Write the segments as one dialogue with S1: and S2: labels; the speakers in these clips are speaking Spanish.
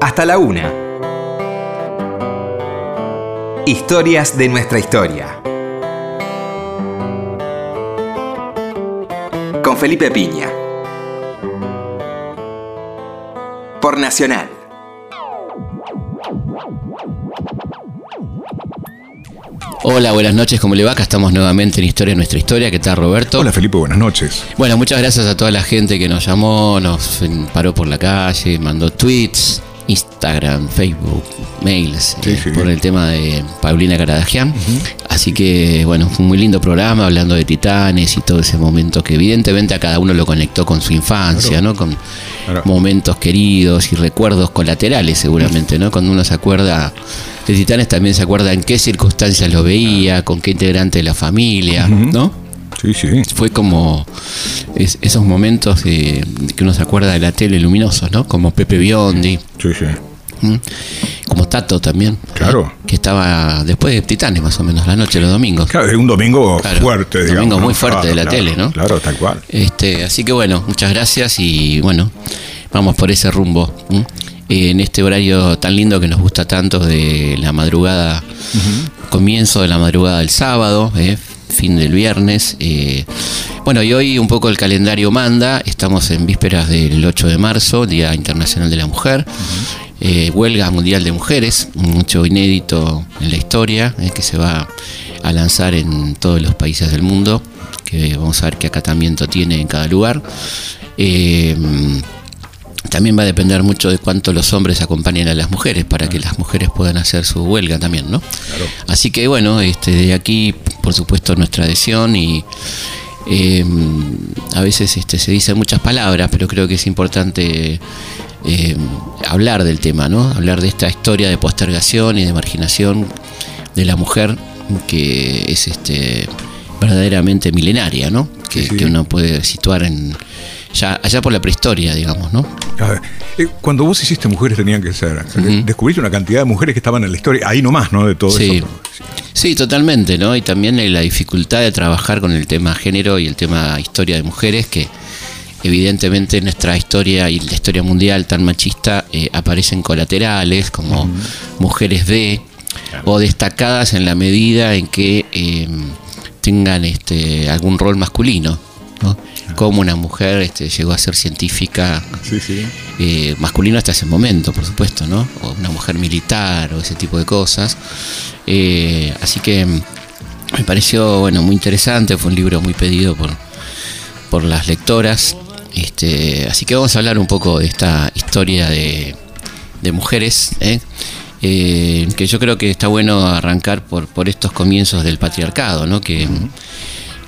S1: hasta la una. Historias de nuestra historia. Con Felipe Piña. Por Nacional.
S2: Hola, buenas noches, ¿cómo le va? Acá estamos nuevamente en Historia de Nuestra Historia. ¿Qué tal, Roberto?
S3: Hola, Felipe, buenas noches.
S2: Bueno, muchas gracias a toda la gente que nos llamó, nos paró por la calle, mandó tweets, Instagram, Facebook, mails,
S3: Sí,
S2: eh, por el tema de Paulina Caradagian. Así que, bueno, fue un muy lindo programa hablando de titanes y todo ese momento que evidentemente a cada uno lo conectó con su infancia,
S3: Claro.
S2: ¿no? Con
S3: Claro.
S2: momentos queridos y recuerdos colaterales seguramente, ¿no? Cuando uno se acuerda de Titanes también se acuerda en qué circunstancias lo veía, con qué integrante de la familia, ¿no?
S3: Sí, sí.
S2: Fue como es- esos momentos de, que uno se acuerda de la tele luminosos, ¿no? Como Pepe Biondi,
S3: Sí, sí.
S2: ¿m? como Tato también.
S3: Claro.
S2: ¿eh? Que estaba después de Titanes más o menos, la noche, los domingos.
S3: Claro, es un domingo
S2: Claro,
S3: fuerte,
S2: domingo
S3: digamos. ¿no?
S2: muy fuerte de la
S3: Claro,
S2: tele, ¿no?
S3: Claro, tal cual.
S2: Este, así que bueno, muchas gracias y bueno, vamos por ese rumbo. ¿m? En este horario tan lindo que nos gusta tanto de la madrugada, comienzo de la madrugada del sábado, ¿eh? Fin del viernes. eh. bueno, y hoy un poco el calendario manda, estamos en vísperas del 8 de marzo, Día Internacional de la Mujer. eh, huelga mundial de mujeres, un hecho inédito en la historia, eh, que se va a lanzar en todos los países del mundo, que vamos a ver qué acatamiento tiene en cada lugar. También va a depender mucho de cuánto los hombres acompañen a las mujeres para que las mujeres puedan hacer su huelga también, ¿no? Así que bueno, este, de aquí, por supuesto, nuestra adhesión y eh, a veces este, se dicen muchas palabras, pero creo que es importante eh, hablar del tema, ¿no? Hablar de esta historia de postergación y de marginación de la mujer que es este verdaderamente milenaria, ¿no? Que,
S3: Sí, sí.
S2: que uno puede situar en ya allá por la prehistoria, digamos, ¿no?
S3: A ver, eh, cuando vos hiciste Mujeres tenían que ser, descubriste una cantidad de mujeres que estaban en la historia, ahí nomás, ¿no? De todo
S2: Sí.
S3: eso.
S2: Sí, totalmente, ¿no? Y también la dificultad de trabajar con el tema género y el tema historia de mujeres, que evidentemente en nuestra historia y la historia mundial tan machista eh, aparecen colaterales como mujeres de o destacadas en la medida en que eh, tengan este algún rol masculino, ¿no? Como una mujer este, llegó a ser científica
S3: Sí, sí.
S2: eh, masculino hasta ese momento, por supuesto, ¿no? O una mujer militar o ese tipo de cosas. Eh, así que mm, me pareció, bueno, muy interesante, fue un libro muy pedido por, por las lectoras. Este, así que vamos a hablar un poco de esta historia de, de mujeres, ¿eh? Eh, que yo creo que está bueno arrancar por, por estos comienzos del patriarcado, ¿no? Que,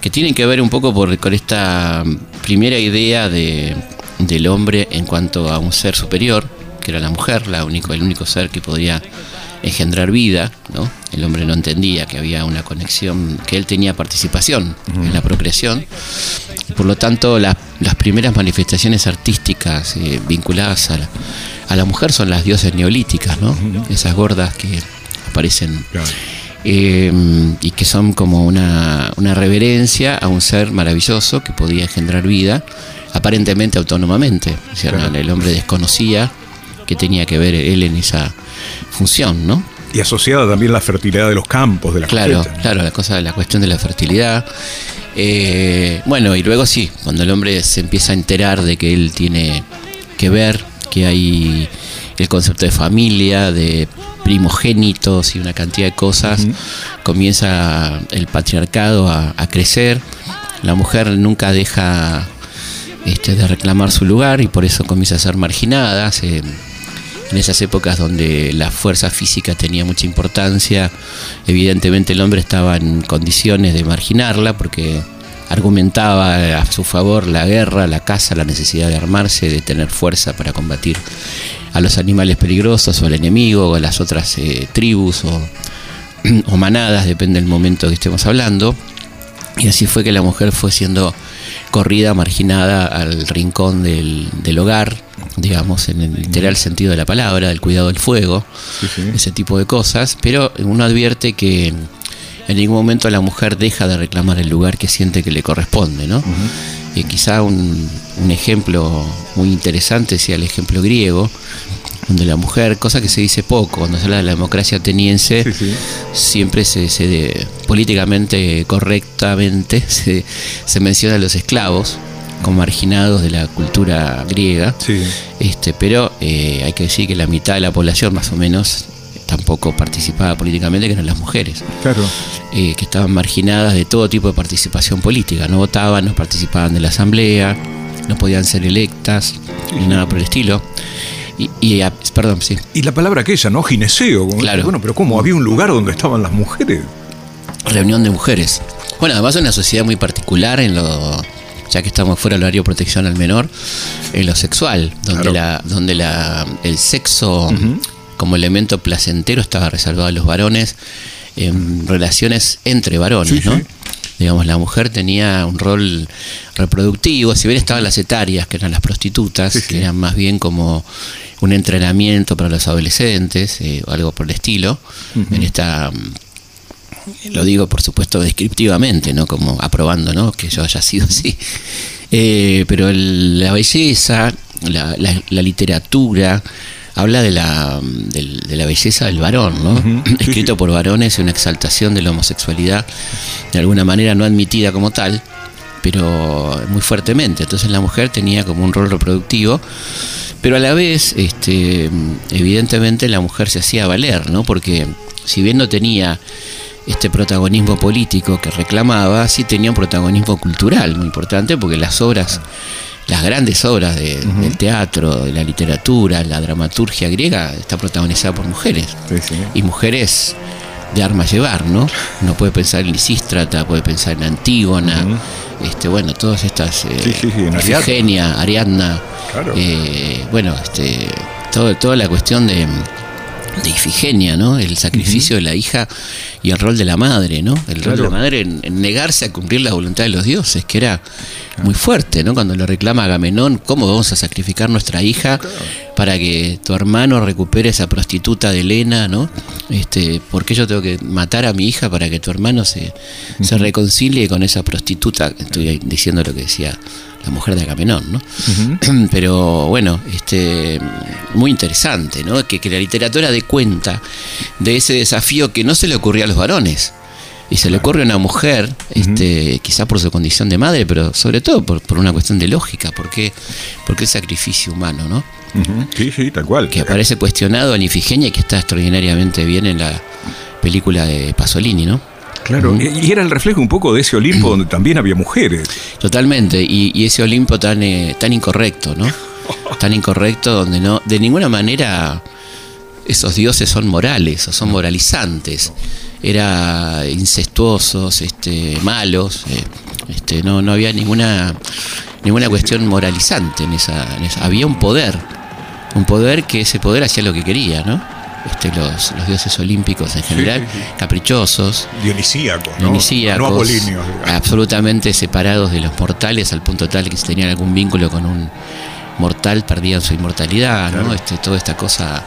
S2: que tienen que ver un poco por, con esta primera idea de, del hombre en cuanto a un ser superior, que era la mujer, la único, el único ser que podía engendrar vida, ¿no? El hombre no entendía que había una conexión, que él tenía participación en la procreación. Y por lo tanto, la- las primeras manifestaciones artísticas eh, vinculadas a la, a la mujer son las dioses neolíticas, ¿no? Esas gordas que aparecen
S3: Claro.
S2: Eh, y que son como una, una reverencia a un ser maravilloso que podía engendrar vida, aparentemente autónomamente. O sea,
S3: Claro.
S2: no, el hombre desconocía que tenía que ver él en esa función, ¿no?
S3: Y asociada también la fertilidad de los campos, de las
S2: Claro, claro, la cosa la cuestión de la fertilidad. Eh, bueno, y luego sí, cuando el hombre se empieza a enterar de que él tiene que ver, que hay el concepto de familia, de primogénitos y una cantidad de cosas, comienza el patriarcado a, a crecer. La mujer nunca deja este, de reclamar su lugar y por eso comienza a ser marginada. Se- en esas épocas donde la fuerza física tenía mucha importancia, evidentemente el hombre estaba en condiciones de marginarla porque argumentaba a su favor la guerra, la caza, la necesidad de armarse, de tener fuerza para combatir a los animales peligrosos o al enemigo o a las otras eh, tribus o, o manadas, depende del momento que estemos hablando. Y así fue que la mujer fue siendo corrida, marginada al rincón del, del hogar, digamos, en el literal sentido de la palabra, del cuidado del fuego,
S3: Sí, sí.
S2: ese tipo de cosas. Pero uno advierte que en ningún momento la mujer deja de reclamar el lugar que siente que le corresponde, ¿no? Y quizá un, un ejemplo muy interesante sea el ejemplo griego, donde la mujer, cosa que se dice poco, cuando se habla de la democracia ateniense,
S3: Sí, sí.
S2: siempre se, se de- políticamente correctamente se, se menciona a los esclavos como marginados de la cultura griega.
S3: Sí.
S2: Este, pero eh, hay que decir que la mitad de la población, más o menos, tampoco participaba políticamente, que eran las mujeres,
S3: Claro.
S2: Eh, que estaban marginadas de todo tipo de participación política. No votaban, no participaban de la asamblea, no podían ser electas, ni nada por el estilo. Y, y, ah, perdón, sí.
S3: Y la palabra aquella, ¿no? Gineceo.
S2: Claro.
S3: Bueno, pero ¿cómo? Había un lugar donde estaban las mujeres.
S2: reunión de mujeres. Bueno, además es una sociedad muy particular en lo ya que estamos fuera del horario de protección al menor, en lo sexual, donde
S3: Claro.
S2: la donde la el sexo como elemento placentero estaba reservado a los varones en relaciones entre varones,
S3: Sí,
S2: ¿no?
S3: sí.
S2: Digamos, la mujer tenía un rol reproductivo, si bien estaban las etarias, que eran las prostitutas,
S3: Sí,
S2: que eran más bien como un entrenamiento para los adolescentes, eh, o algo por el estilo, en esta lo digo por supuesto descriptivamente, no como aprobando ¿no? que yo haya sido así. Eh, pero el- la belleza, la, la- la literatura, habla de la, del- de la belleza del varón, ¿no? Escrito por varones y una exaltación de la homosexualidad, de alguna manera no admitida como tal, pero muy fuertemente. Entonces la mujer tenía como un rol reproductivo. Pero a la vez, este, evidentemente la mujer se hacía valer, ¿no? Porque si bien no tenía este protagonismo político que reclamaba, sí tenía un protagonismo cultural muy importante, porque las obras, las grandes obras de- del teatro, de la literatura, la dramaturgia griega, está protagonizada por mujeres.
S3: Sí, sí.
S2: Y mujeres de armas llevar, ¿no? Uno puede pensar en Lisístrata, puede pensar en Antígona, este, bueno, todas estas, eh,
S3: Sí, sí, sí, en Ariadna.
S2: Ifigenia, Ariadna,
S3: Claro.
S2: eh, bueno, este, todo, toda la cuestión de, de Ifigenia, ¿no? El sacrificio de la hija y el rol de la madre, ¿no? El rol de la madre en, en negarse a cumplir la voluntad de los dioses, que era muy fuerte, ¿no? Cuando lo reclama Agamenón, ¿cómo vamos a sacrificar nuestra hija para que tu hermano recupere esa prostituta de Helena, ¿no? Este, ¿Por qué yo tengo que matar a mi hija para que tu hermano se, se reconcilie con esa prostituta? Estoy diciendo lo que decía la mujer de Agamenón, ¿no? Pero bueno, este, muy interesante, ¿no? Que, que la literatura dé cuenta de ese desafío que no se le ocurría a los varones. Y se le ocurre a una mujer, este, quizá por su condición de madre, pero sobre todo por, por una cuestión de lógica, porque, porque el sacrificio humano, ¿no?
S3: Sí, sí, tal cual.
S2: Que aparece cuestionado en Ifigenia y que está extraordinariamente bien en la película de Pasolini, ¿no?
S3: Claro, y y era el reflejo un poco de ese Olimpo donde también había mujeres.
S2: Totalmente, y, y ese Olimpo tan, eh, tan incorrecto, ¿no? Tan incorrecto donde no, de ninguna manera esos dioses son morales o son moralizantes. Era incestuosos, este, malos, eh, este, no, no había ninguna, ninguna cuestión moralizante en esa, en esa- Había un poder, un poder que ese poder hacía lo que quería, ¿no? Este, los, los dioses olímpicos en general,
S3: sí, sí.
S2: caprichosos,
S3: Dionisíacos, ¿no?
S2: dionisíacos,
S3: No
S2: absolutamente separados de los mortales al punto tal que si tenían algún vínculo con un mortal perdían su inmortalidad, ¿no? Este, toda esta cosa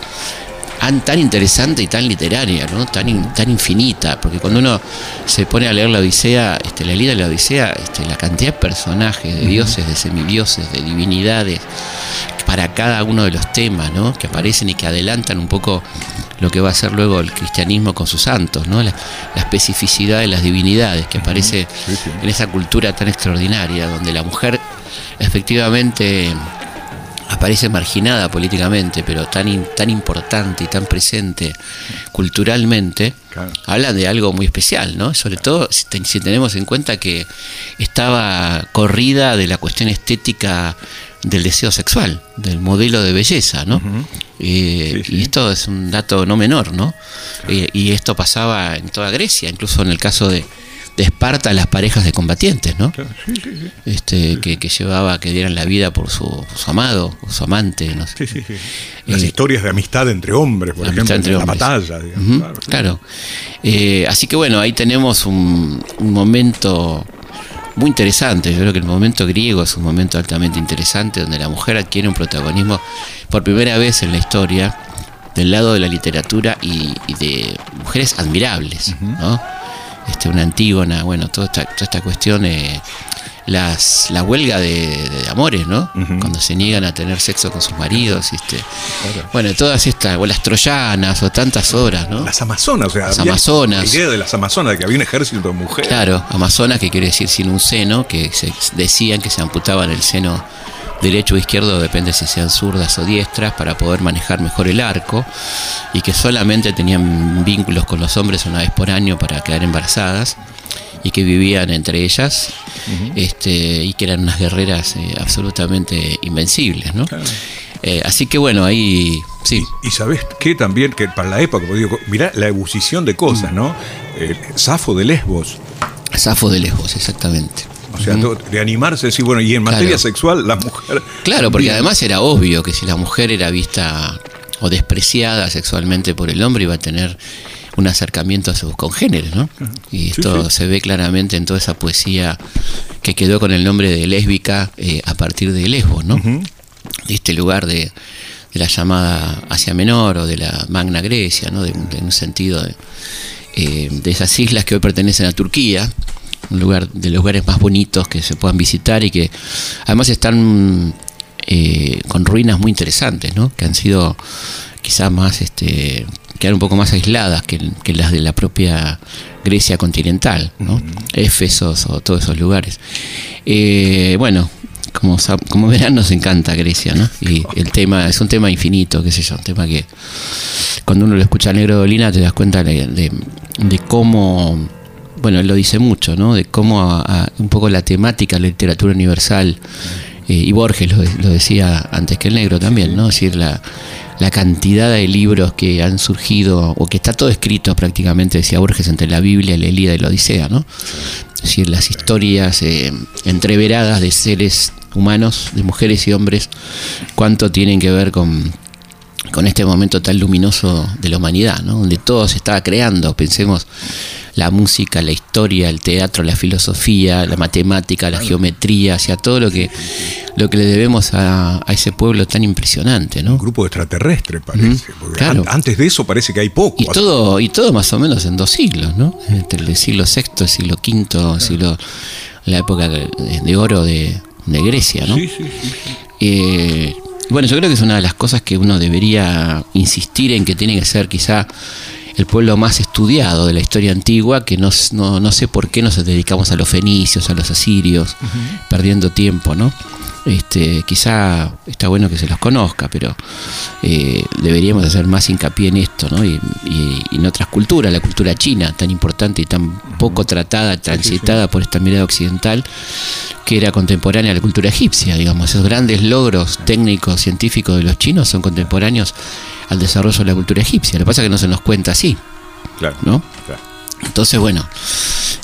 S2: tan, interesante y tan literaria, ¿no? Tan, in- tan infinita, porque cuando uno se pone a leer la Odisea, este, la Ilíada y la Odisea, este, la cantidad de personajes, de dioses, de semidioses, de divinidades, para cada uno de los temas, ¿no? Que aparecen y que adelantan un poco lo que va a ser luego el cristianismo con sus santos, ¿no? La, la especificidad de las divinidades que aparece en esa cultura tan extraordinaria, donde la mujer efectivamente aparece marginada políticamente, pero tan, in- tan importante y tan presente culturalmente,
S3: Claro.
S2: hablan de algo muy especial, ¿no? Sobre todo si, te- si tenemos en cuenta que estaba corrida de la cuestión estética del deseo sexual, del modelo de belleza, ¿no? Eh,
S3: Sí, sí.
S2: Y esto es un dato no menor, ¿no? Eh, y esto pasaba en toda Grecia, incluso en el caso de, de Esparta, las parejas de combatientes, ¿no?
S3: Claro, sí, sí, sí.
S2: Este, que, que llevaba que dieran la vida por su, amado, o su amante, no sé.
S3: Sí. Las
S2: Eh,
S3: historias de amistad entre hombres, por
S2: la
S3: ejemplo,
S2: entre
S3: en la
S2: hombres.
S3: batalla. digamos, claro,
S2: claro. Eh, así que bueno, ahí tenemos un, un momento muy interesante. Yo creo que el momento griego es un momento altamente interesante donde la mujer adquiere un protagonismo por primera vez en la historia del lado de la literatura y, y de mujeres admirables, ¿no? Este, una Antígona, bueno, toda esta, toda esta cuestión eh, las, la huelga de, de amores, ¿no? Cuando se niegan a tener sexo con sus maridos, ¿viste? Bueno, todas estas, o las troyanas, o tantas obras, ¿no?
S3: Las amazonas, o sea,
S2: Las amazonas.
S3: La idea de las amazonas, de que había un ejército de mujeres.
S2: Claro, amazonas, que quiere decir sin un seno, que se decían que se amputaban el seno derecho o izquierdo, depende si sean zurdas o diestras, para poder manejar mejor el arco, y que solamente tenían vínculos con los hombres una vez por año para quedar embarazadas, y que vivían entre ellas, este, y que eran unas guerreras eh, absolutamente invencibles, ¿no? Eh, así que bueno, ahí sí.
S3: Y sabes qué también, que para la época, digo, mirá la ebullición de cosas,
S2: Mm.
S3: ¿no? Eh, Safo de Lesbos.
S2: Safo de lejos, exactamente.
S3: O sea, todo- de animarse, decir, bueno, y en
S2: Claro.
S3: materia sexual, la mujer.
S2: Claro, porque
S3: Bien.
S2: además era obvio que si la mujer era vista o despreciada sexualmente por el hombre, iba a tener un acercamiento a sus congéneres, ¿no? Y esto se ve claramente en toda esa poesía que quedó con el nombre de lésbica eh, a partir de Lesbos, ¿no? De este lugar de, de la llamada Asia Menor o de la Magna Grecia, ¿no? De, un- de un sentido de, eh, de esas islas que hoy pertenecen a Turquía, un lugar de los lugares más bonitos que se puedan visitar y que además están eh, con ruinas muy interesantes, ¿no? Que han sido quizás más, este, quedan un poco más aisladas que, que las de la propia Grecia continental, ¿no? Éfesos o todos esos lugares. Eh, bueno, como, como verán nos encanta Grecia, ¿no? Y el tema es un tema infinito, qué sé yo, un tema que cuando uno lo escucha a Negro Dolina te das cuenta de, de- de cómo, bueno, él lo dice mucho, ¿no? De cómo un poco la temática, la literatura universal, eh, y Borges lo, lo decía antes que el negro también, ¿no? Es decir, la, la cantidad de libros que han surgido, o que está todo escrito prácticamente, decía Borges, entre la Biblia, la Elíada y la Odisea, ¿no? Es decir, las historias eh, entreveradas de seres humanos, de mujeres y hombres, cuánto tienen que ver con, con este momento tan luminoso de la humanidad, ¿no? donde todo se estaba creando. Pensemos la música, la historia, el teatro, la filosofía, la matemática, la geometría, hacia todo lo que, lo que le debemos a, a ese pueblo tan impresionante. ¿no?
S3: Un grupo extraterrestre, parece. porque
S2: claro.
S3: an- Antes de eso parece que hay poco.
S2: Y todo, y todo más o menos en dos siglos, ¿no? Entre el siglo VI, el siglo V, siglo, la época de, de oro de, de Grecia, ¿no?
S3: Sí, sí, sí.
S2: Eh, bueno, yo creo que es una de las cosas que uno debería insistir en que tiene que ser quizá el pueblo más estudiado de la historia antigua, que no, no, no sé por qué nos dedicamos a los fenicios, a los asirios, perdiendo tiempo, ¿no? Este, quizá está bueno que se los conozca, pero eh, deberíamos hacer más hincapié en esto, ¿no? Y, y- y en otras culturas, la cultura china, tan importante y tan poco tratada, transitada por esta mirada occidental, que era contemporánea a la cultura egipcia, digamos. Esos grandes logros técnicos, científicos de los chinos son contemporáneos al desarrollo de la cultura egipcia. Lo que pasa es que no se nos cuenta así,
S3: Claro.
S2: ¿no?
S3: claro.
S2: Entonces, bueno,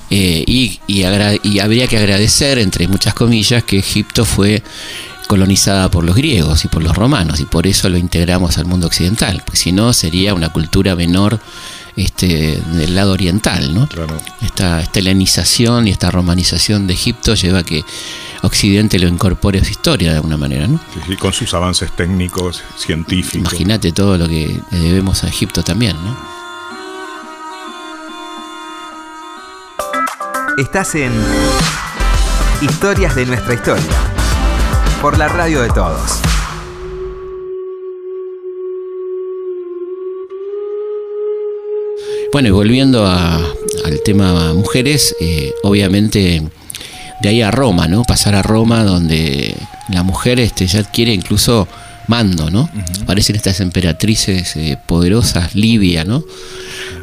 S2: eh, y, y agra- y habría que agradecer, entre muchas comillas, que Egipto fue colonizada por los griegos y por los romanos, y por eso lo integramos al mundo occidental, porque si no sería una cultura menor este, del lado oriental, ¿no?
S3: Claro.
S2: Esta, esta helenización y esta romanización de Egipto lleva a que Occidente lo incorpore a su historia de alguna manera, ¿no?
S3: Sí, con sus avances técnicos, científicos.
S2: Imagínate todo lo que debemos a Egipto también, ¿no?
S1: Estás en Historias de nuestra historia. Por la radio de todos.
S2: Bueno, y volviendo a- al tema mujeres, eh, obviamente de ahí a Roma, ¿no? Pasar a Roma donde la mujer este, ya adquiere incluso mando, ¿no? Aparecen estas emperatrices eh, poderosas, Livia, ¿no?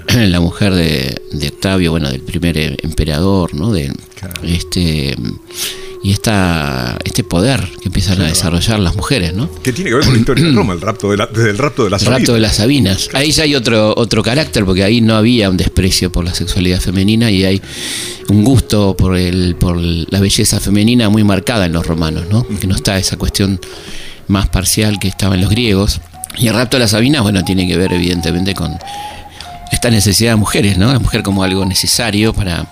S2: la mujer de, de Octavio, bueno, del primer eh, emperador, ¿no? De,
S3: Claro.
S2: este, y esta, este poder que empiezan a desarrollar las mujeres, ¿no?
S3: ¿Qué tiene que ver con la historia de Roma? El rapto de la, desde el rapto de la
S2: El rapto de las Sabinas. Ahí ya hay otro, otro carácter, porque ahí no había un desprecio por la sexualidad femenina y hay un gusto por, el, por la belleza femenina muy marcada en los romanos, ¿no? Que no está esa cuestión más parcial que estaba en los griegos. Y el rapto de las Sabinas, bueno, tiene que ver evidentemente con esta necesidad de mujeres, ¿no? La mujer como algo necesario para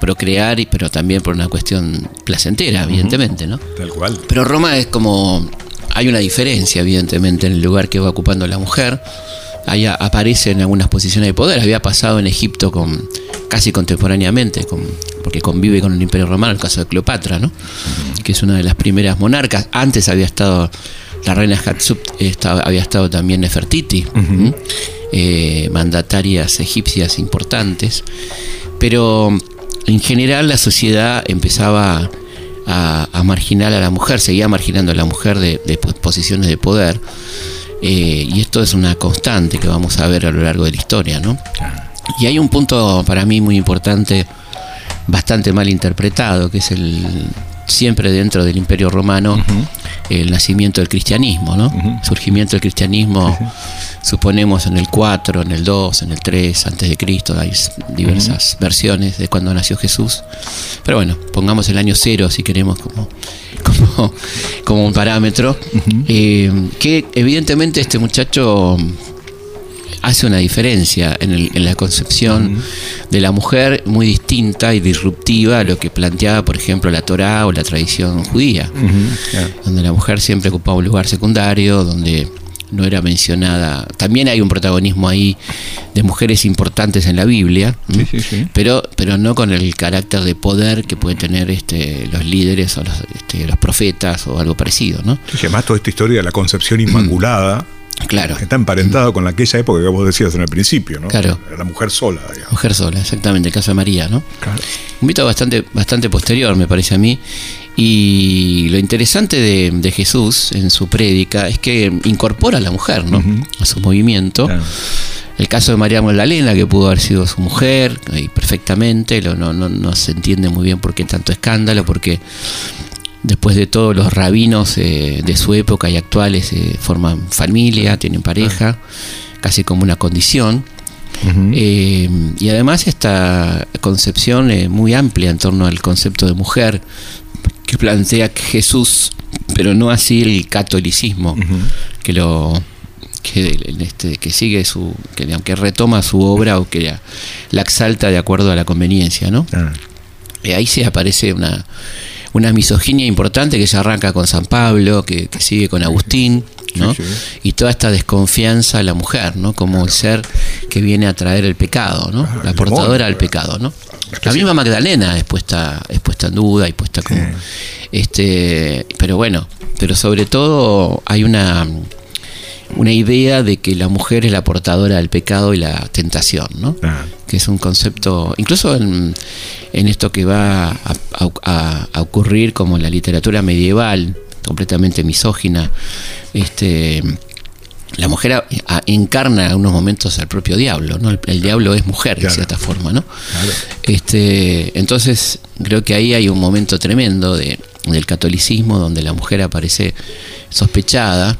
S2: procrear, y- pero también por una cuestión placentera, evidentemente, ¿no?
S3: Tal cual.
S2: Pero Roma es como. Hay una diferencia, evidentemente, en el lugar que va ocupando la mujer. Ahí aparece en algunas posiciones de poder. Había pasado en Egipto con casi contemporáneamente con, porque convive con el Imperio Romano, el caso de Cleopatra, ¿no? que es una de las primeras monarcas. Antes había estado la reina Hatshepsut, había estado también Nefertiti, eh, mandatarias egipcias importantes, pero en general la sociedad empezaba a, marginar a la mujer, seguía marginando a la mujer de, posiciones de poder. Eh, y esto es una constante que vamos a ver a lo largo de la historia, ¿no? Y hay un punto para mí muy importante, bastante mal interpretado, que es el siempre dentro del Imperio Romano, el nacimiento del cristianismo, ¿no? Surgimiento del cristianismo, suponemos en el 4, en el 2, en el 3, antes de Cristo, hay diversas versiones de cuando nació Jesús. Pero bueno, pongamos el año 0 si queremos como, como, un parámetro. Eh, que evidentemente este muchacho hace una diferencia en, la concepción de la mujer muy distinta y disruptiva a lo que planteaba, por ejemplo, la Torá o la tradición judía, donde la mujer siempre ocupaba un lugar secundario, donde no era mencionada. También hay un protagonismo ahí de mujeres importantes en la Biblia, pero pero no con el carácter de poder que pueden tener este, los líderes o los, este, los profetas o algo parecido, ¿no?
S3: además toda esta historia de la concepción inmaculada.
S2: Claro.
S3: Está emparentado con aquella época que vos decías en el principio, ¿no?
S2: Claro.
S3: La mujer sola,
S2: Mujer sola, exactamente, el caso de María, ¿no? Claro. Un mito bastante, bastante posterior, me parece a mí. Y lo interesante de, Jesús en su prédica es que incorpora a la mujer, ¿no? A su movimiento. El caso de María Magdalena, que pudo haber sido su mujer, y perfectamente, no, no, no se entiende muy bien por qué tanto escándalo, porque Después de todo, los rabinos eh, de su época y actuales eh, forman familia, tienen pareja, casi como una condición. Eh, y además esta concepción muy amplia en torno al concepto de mujer que plantea Jesús, pero no así el catolicismo, que lo que, este, que sigue su, que aunque retoma su obra o que la, exalta de acuerdo a la conveniencia, ¿no? Y ahí sí aparece una una misoginia importante que se arranca con San Pablo, que, sigue con Agustín, ¿no? Y toda esta desconfianza a la mujer, ¿no? Como el ser que viene a traer el pecado, ¿no? La portadora del pecado, ¿no? La misma Magdalena es puesta, es puesta en duda y puesta como. Este, pero bueno, pero sobre todo hay una una idea de que la mujer es la portadora del pecado y la tentación, ¿no? Que es un concepto, incluso en, esto que va a, ocurrir como en la literatura medieval, completamente misógina, este, la mujer encarna en unos momentos al propio diablo, ¿no? El, diablo es mujer, de cierta forma, ¿no? Este, entonces, creo que ahí hay un momento tremendo de, del catolicismo donde la mujer aparece sospechada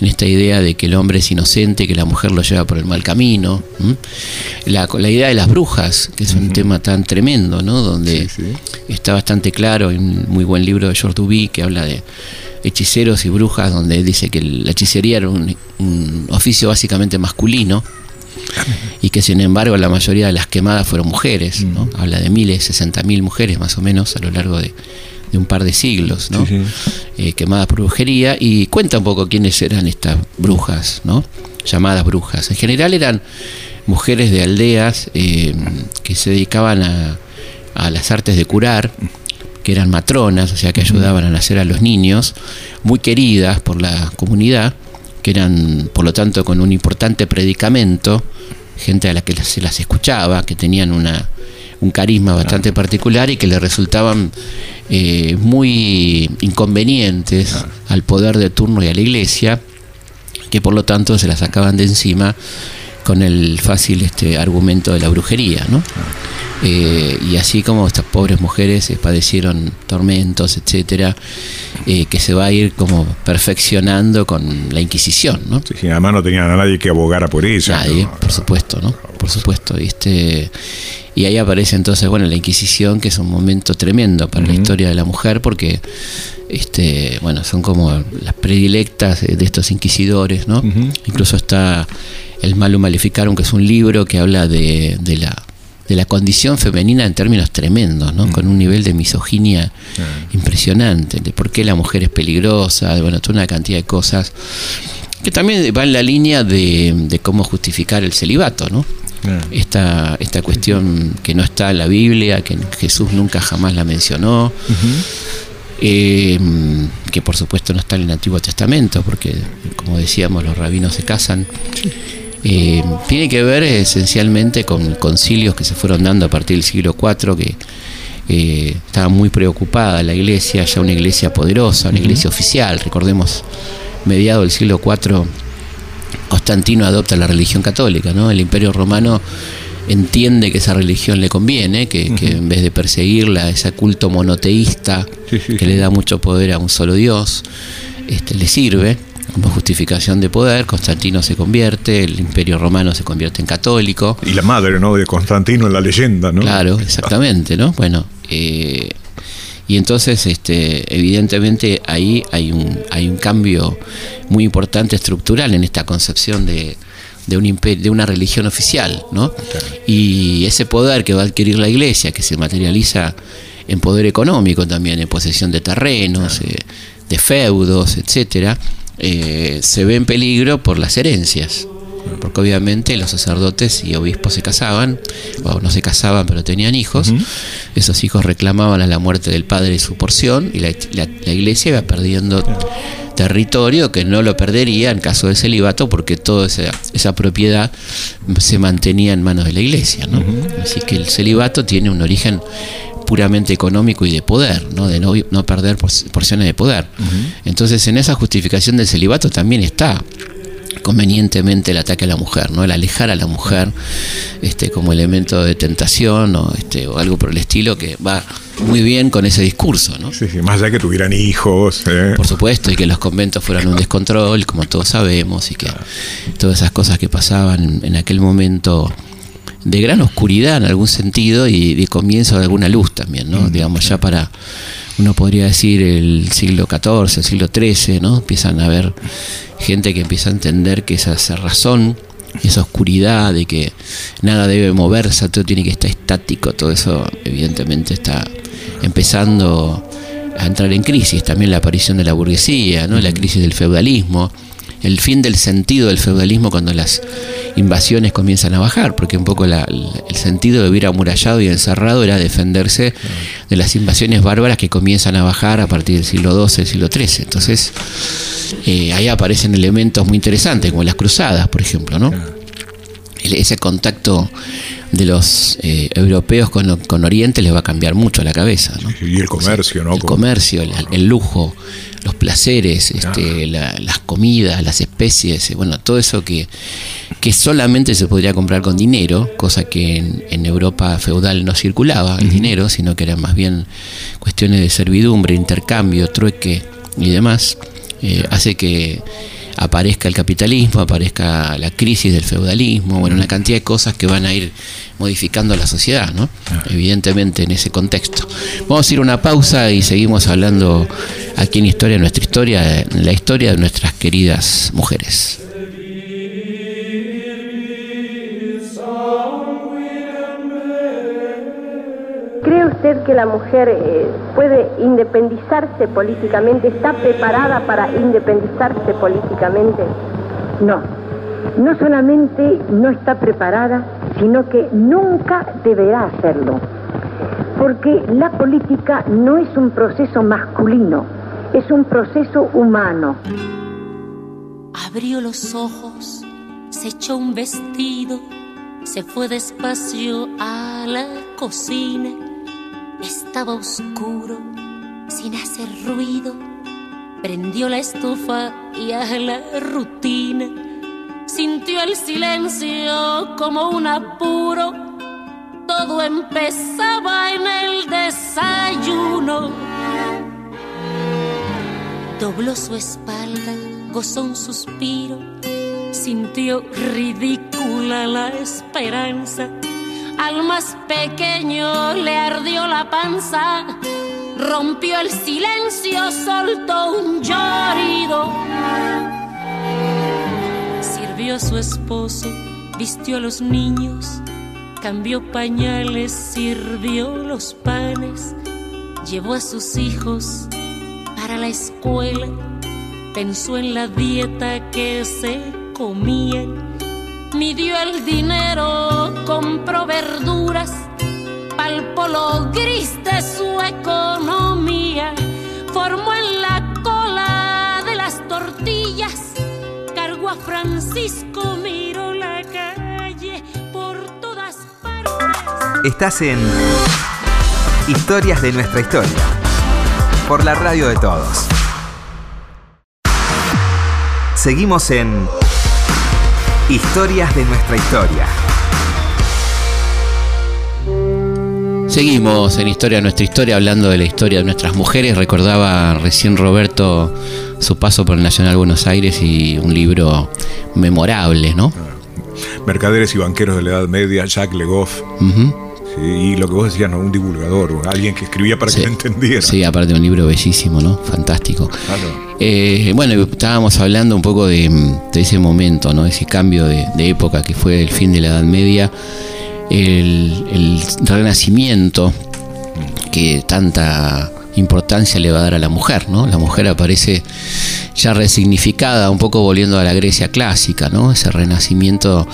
S2: en esta idea de que el hombre es inocente, que la mujer lo lleva por el mal camino. La, la, idea de las brujas, que es un tema tan tremendo, ¿no? donde está bastante claro, hay un muy buen libro de George Duby que habla de hechiceros y brujas, donde dice que la hechicería era un, oficio básicamente masculino y que sin embargo la mayoría de las quemadas fueron mujeres, ¿no? habla de miles, sesenta mil mujeres más o menos a lo largo de, de un par de siglos, ¿no? Eh, quemadas por brujería, y cuenta un poco quiénes eran estas brujas, ¿no? llamadas brujas. En general eran mujeres de aldeas eh, que se dedicaban a, a, las artes de curar, que eran matronas, o sea, que ayudaban a nacer a los niños, muy queridas por la comunidad, que eran, por lo tanto, con un importante predicamento, gente a la que se las escuchaba, que tenían una, un carisma bastante particular y que le resultaban eh, muy inconvenientes al poder de turno y a la iglesia, que por lo tanto se la sacaban de encima con el fácil este argumento de la brujería, ¿no? Eh, y así como estas pobres mujeres eh, padecieron tormentos, etcétera, que se va a ir como perfeccionando con la Inquisición, ¿no?
S3: Sí, además no tenían a nadie que abogara por ella.
S2: Nadie, por supuesto, ¿no? Por supuesto. Este, y ahí aparece entonces, bueno, la Inquisición, que es un momento tremendo para la historia de la mujer, porque este, bueno, son como las predilectas de estos inquisidores, ¿no? Incluso está El Malo Maleficarum, que es un libro que habla de, de la de la condición femenina en términos tremendos, ¿no? Con un nivel de misoginia impresionante, de por qué la mujer es peligrosa, de bueno, toda una cantidad de cosas que también va en la línea de, de cómo justificar el celibato, ¿no? Esta, esta cuestión que no está en la Biblia, que Jesús nunca jamás la mencionó. Eh, que por supuesto no está en el Antiguo Testamento, porque como decíamos, los rabinos se casan. Eh, tiene que ver esencialmente con concilios que se fueron dando a partir del siglo IV, que eh, estaba muy preocupada la iglesia, ya una iglesia poderosa, una iglesia oficial. Recordemos, mediado del siglo IV, Constantino adopta la religión católica, ¿no? El Imperio Romano entiende que esa religión le conviene, que, en vez de perseguirla, ese culto monoteísta que le da mucho poder a un solo Dios, este, le sirve como justificación de poder. Constantino se convierte, el imperio romano se convierte en católico.
S3: Y la madre, ¿no? De Constantino en la leyenda, ¿no?
S2: Claro, exactamente, ¿no? Bueno, eh, y entonces, este, evidentemente, ahí hay un, hay un cambio muy importante estructural en esta concepción de, de, un de una religión oficial, ¿no? Y ese poder que va a adquirir la iglesia, que se materializa en poder económico también, en posesión de terrenos, eh, de feudos, etcétera, eh, se ve en peligro por las herencias. Porque obviamente los sacerdotes y obispos se casaban, o no se casaban pero tenían hijos, esos hijos reclamaban a la muerte del padre su porción y la, iglesia iba perdiendo territorio que no lo perdería en caso de celibato porque toda esa, propiedad se mantenía en manos de la iglesia. ¿no? Así que el celibato tiene un origen puramente económico y de poder, ¿no? de no, no perder porciones de poder. Entonces en esa justificación del celibato también está convenientemente el ataque a la mujer, ¿no? El alejar a la mujer este, como elemento de tentación o, este, o algo por el estilo que va muy bien con ese discurso, ¿no?
S3: Sí, sí, más allá que tuvieran hijos. ¿eh?
S2: Por supuesto, y que los conventos fueran un descontrol, como todos sabemos, y que todas esas cosas que pasaban en aquel momento de gran oscuridad en algún sentido y de comienzo de alguna luz también, ¿no? Mm, Digamos, ya para, uno podría decir, el siglo XIV, el siglo XIII, ¿no? Empiezan a haber gente que empieza a entender que esa razón, esa oscuridad de que nada debe moverse, todo tiene que estar estático, todo eso evidentemente está empezando a entrar en crisis. También la aparición de la burguesía, ¿no? La crisis del feudalismo el fin del sentido del feudalismo cuando las invasiones comienzan a bajar, porque un poco el sentido de vivir amurallado y encerrado era defenderse de las invasiones bárbaras que comienzan a bajar a partir del siglo XII, siglo XIII. Entonces, eh, ahí aparecen elementos muy interesantes, como las cruzadas, por ejemplo, ¿no? Ese contacto de los eh, europeos con, con, Oriente les va a cambiar mucho la cabeza. ¿no?
S3: Y el comercio, ¿no?
S2: El comercio, el, lujo, los placeres, este, las comidas, las especies, eh, bueno, todo eso que, que solamente se podría comprar con dinero, cosa que en, Europa feudal no circulaba el dinero, sino que eran más bien cuestiones de servidumbre, intercambio, trueque y demás, eh, hace que aparezca el capitalismo, aparezca la crisis del feudalismo, bueno, una cantidad de cosas que van a ir modificando la sociedad, ¿no? Evidentemente en ese contexto. Vamos a ir a una pausa y seguimos hablando aquí en Historia, nuestra historia, en la historia de nuestras queridas mujeres.
S4: Usted que la mujer eh, puede independizarse políticamente? ¿Está preparada para independizarse políticamente?
S5: No, no solamente no está preparada, sino que nunca deberá hacerlo. Porque la política no es un proceso masculino, es un proceso humano.
S6: Abrió los ojos, se echó un vestido, se fue despacio a la cocina. Estaba oscuro, sin hacer ruido. Prendió la estufa y a la rutina sintió el silencio como un apuro. Todo empezaba en el desayuno. Dobló su espalda, gozó un suspiro, sintió ridícula la esperanza. Al más pequeño le ardió la panza, rompió el silencio, soltó un llorido. A su esposo, vistió a los niños, cambió pañales, sirvió los panes, llevó a sus hijos para la escuela, pensó en la dieta que se comían, midió el dinero, compró verduras, palpó lo gris de su economía, formó en la cola de las tortillas, cargó a Francisco, miró la calle por todas partes.
S1: Estás en Historias de nuestra historia, por la radio de todos. Seguimos en Historias de nuestra historia.
S2: Seguimos en Historia de nuestra historia, hablando de la historia de nuestras mujeres. Recordaba recién Roberto su paso por el Nacional Buenos Aires y un libro memorable, ¿no?
S3: Mercaderes y banqueros de la Edad Media, Jacques Legoff. Sí, y lo que vos decías, ¿no? un divulgador, o alguien que escribía para
S2: Sí.
S3: que lo entendiera.
S2: Sí, aparte de un libro bellísimo, ¿no? Fantástico.
S3: Claro.
S2: Eh, bueno, estábamos hablando un poco de, de ese momento, ¿no? Ese cambio de, de época que fue el fin de la Edad Media, el, el renacimiento que tanta importancia le va a dar a la mujer, ¿no? La mujer aparece ya resignificada, un poco volviendo a la Grecia clásica, ¿no? Ese renacimiento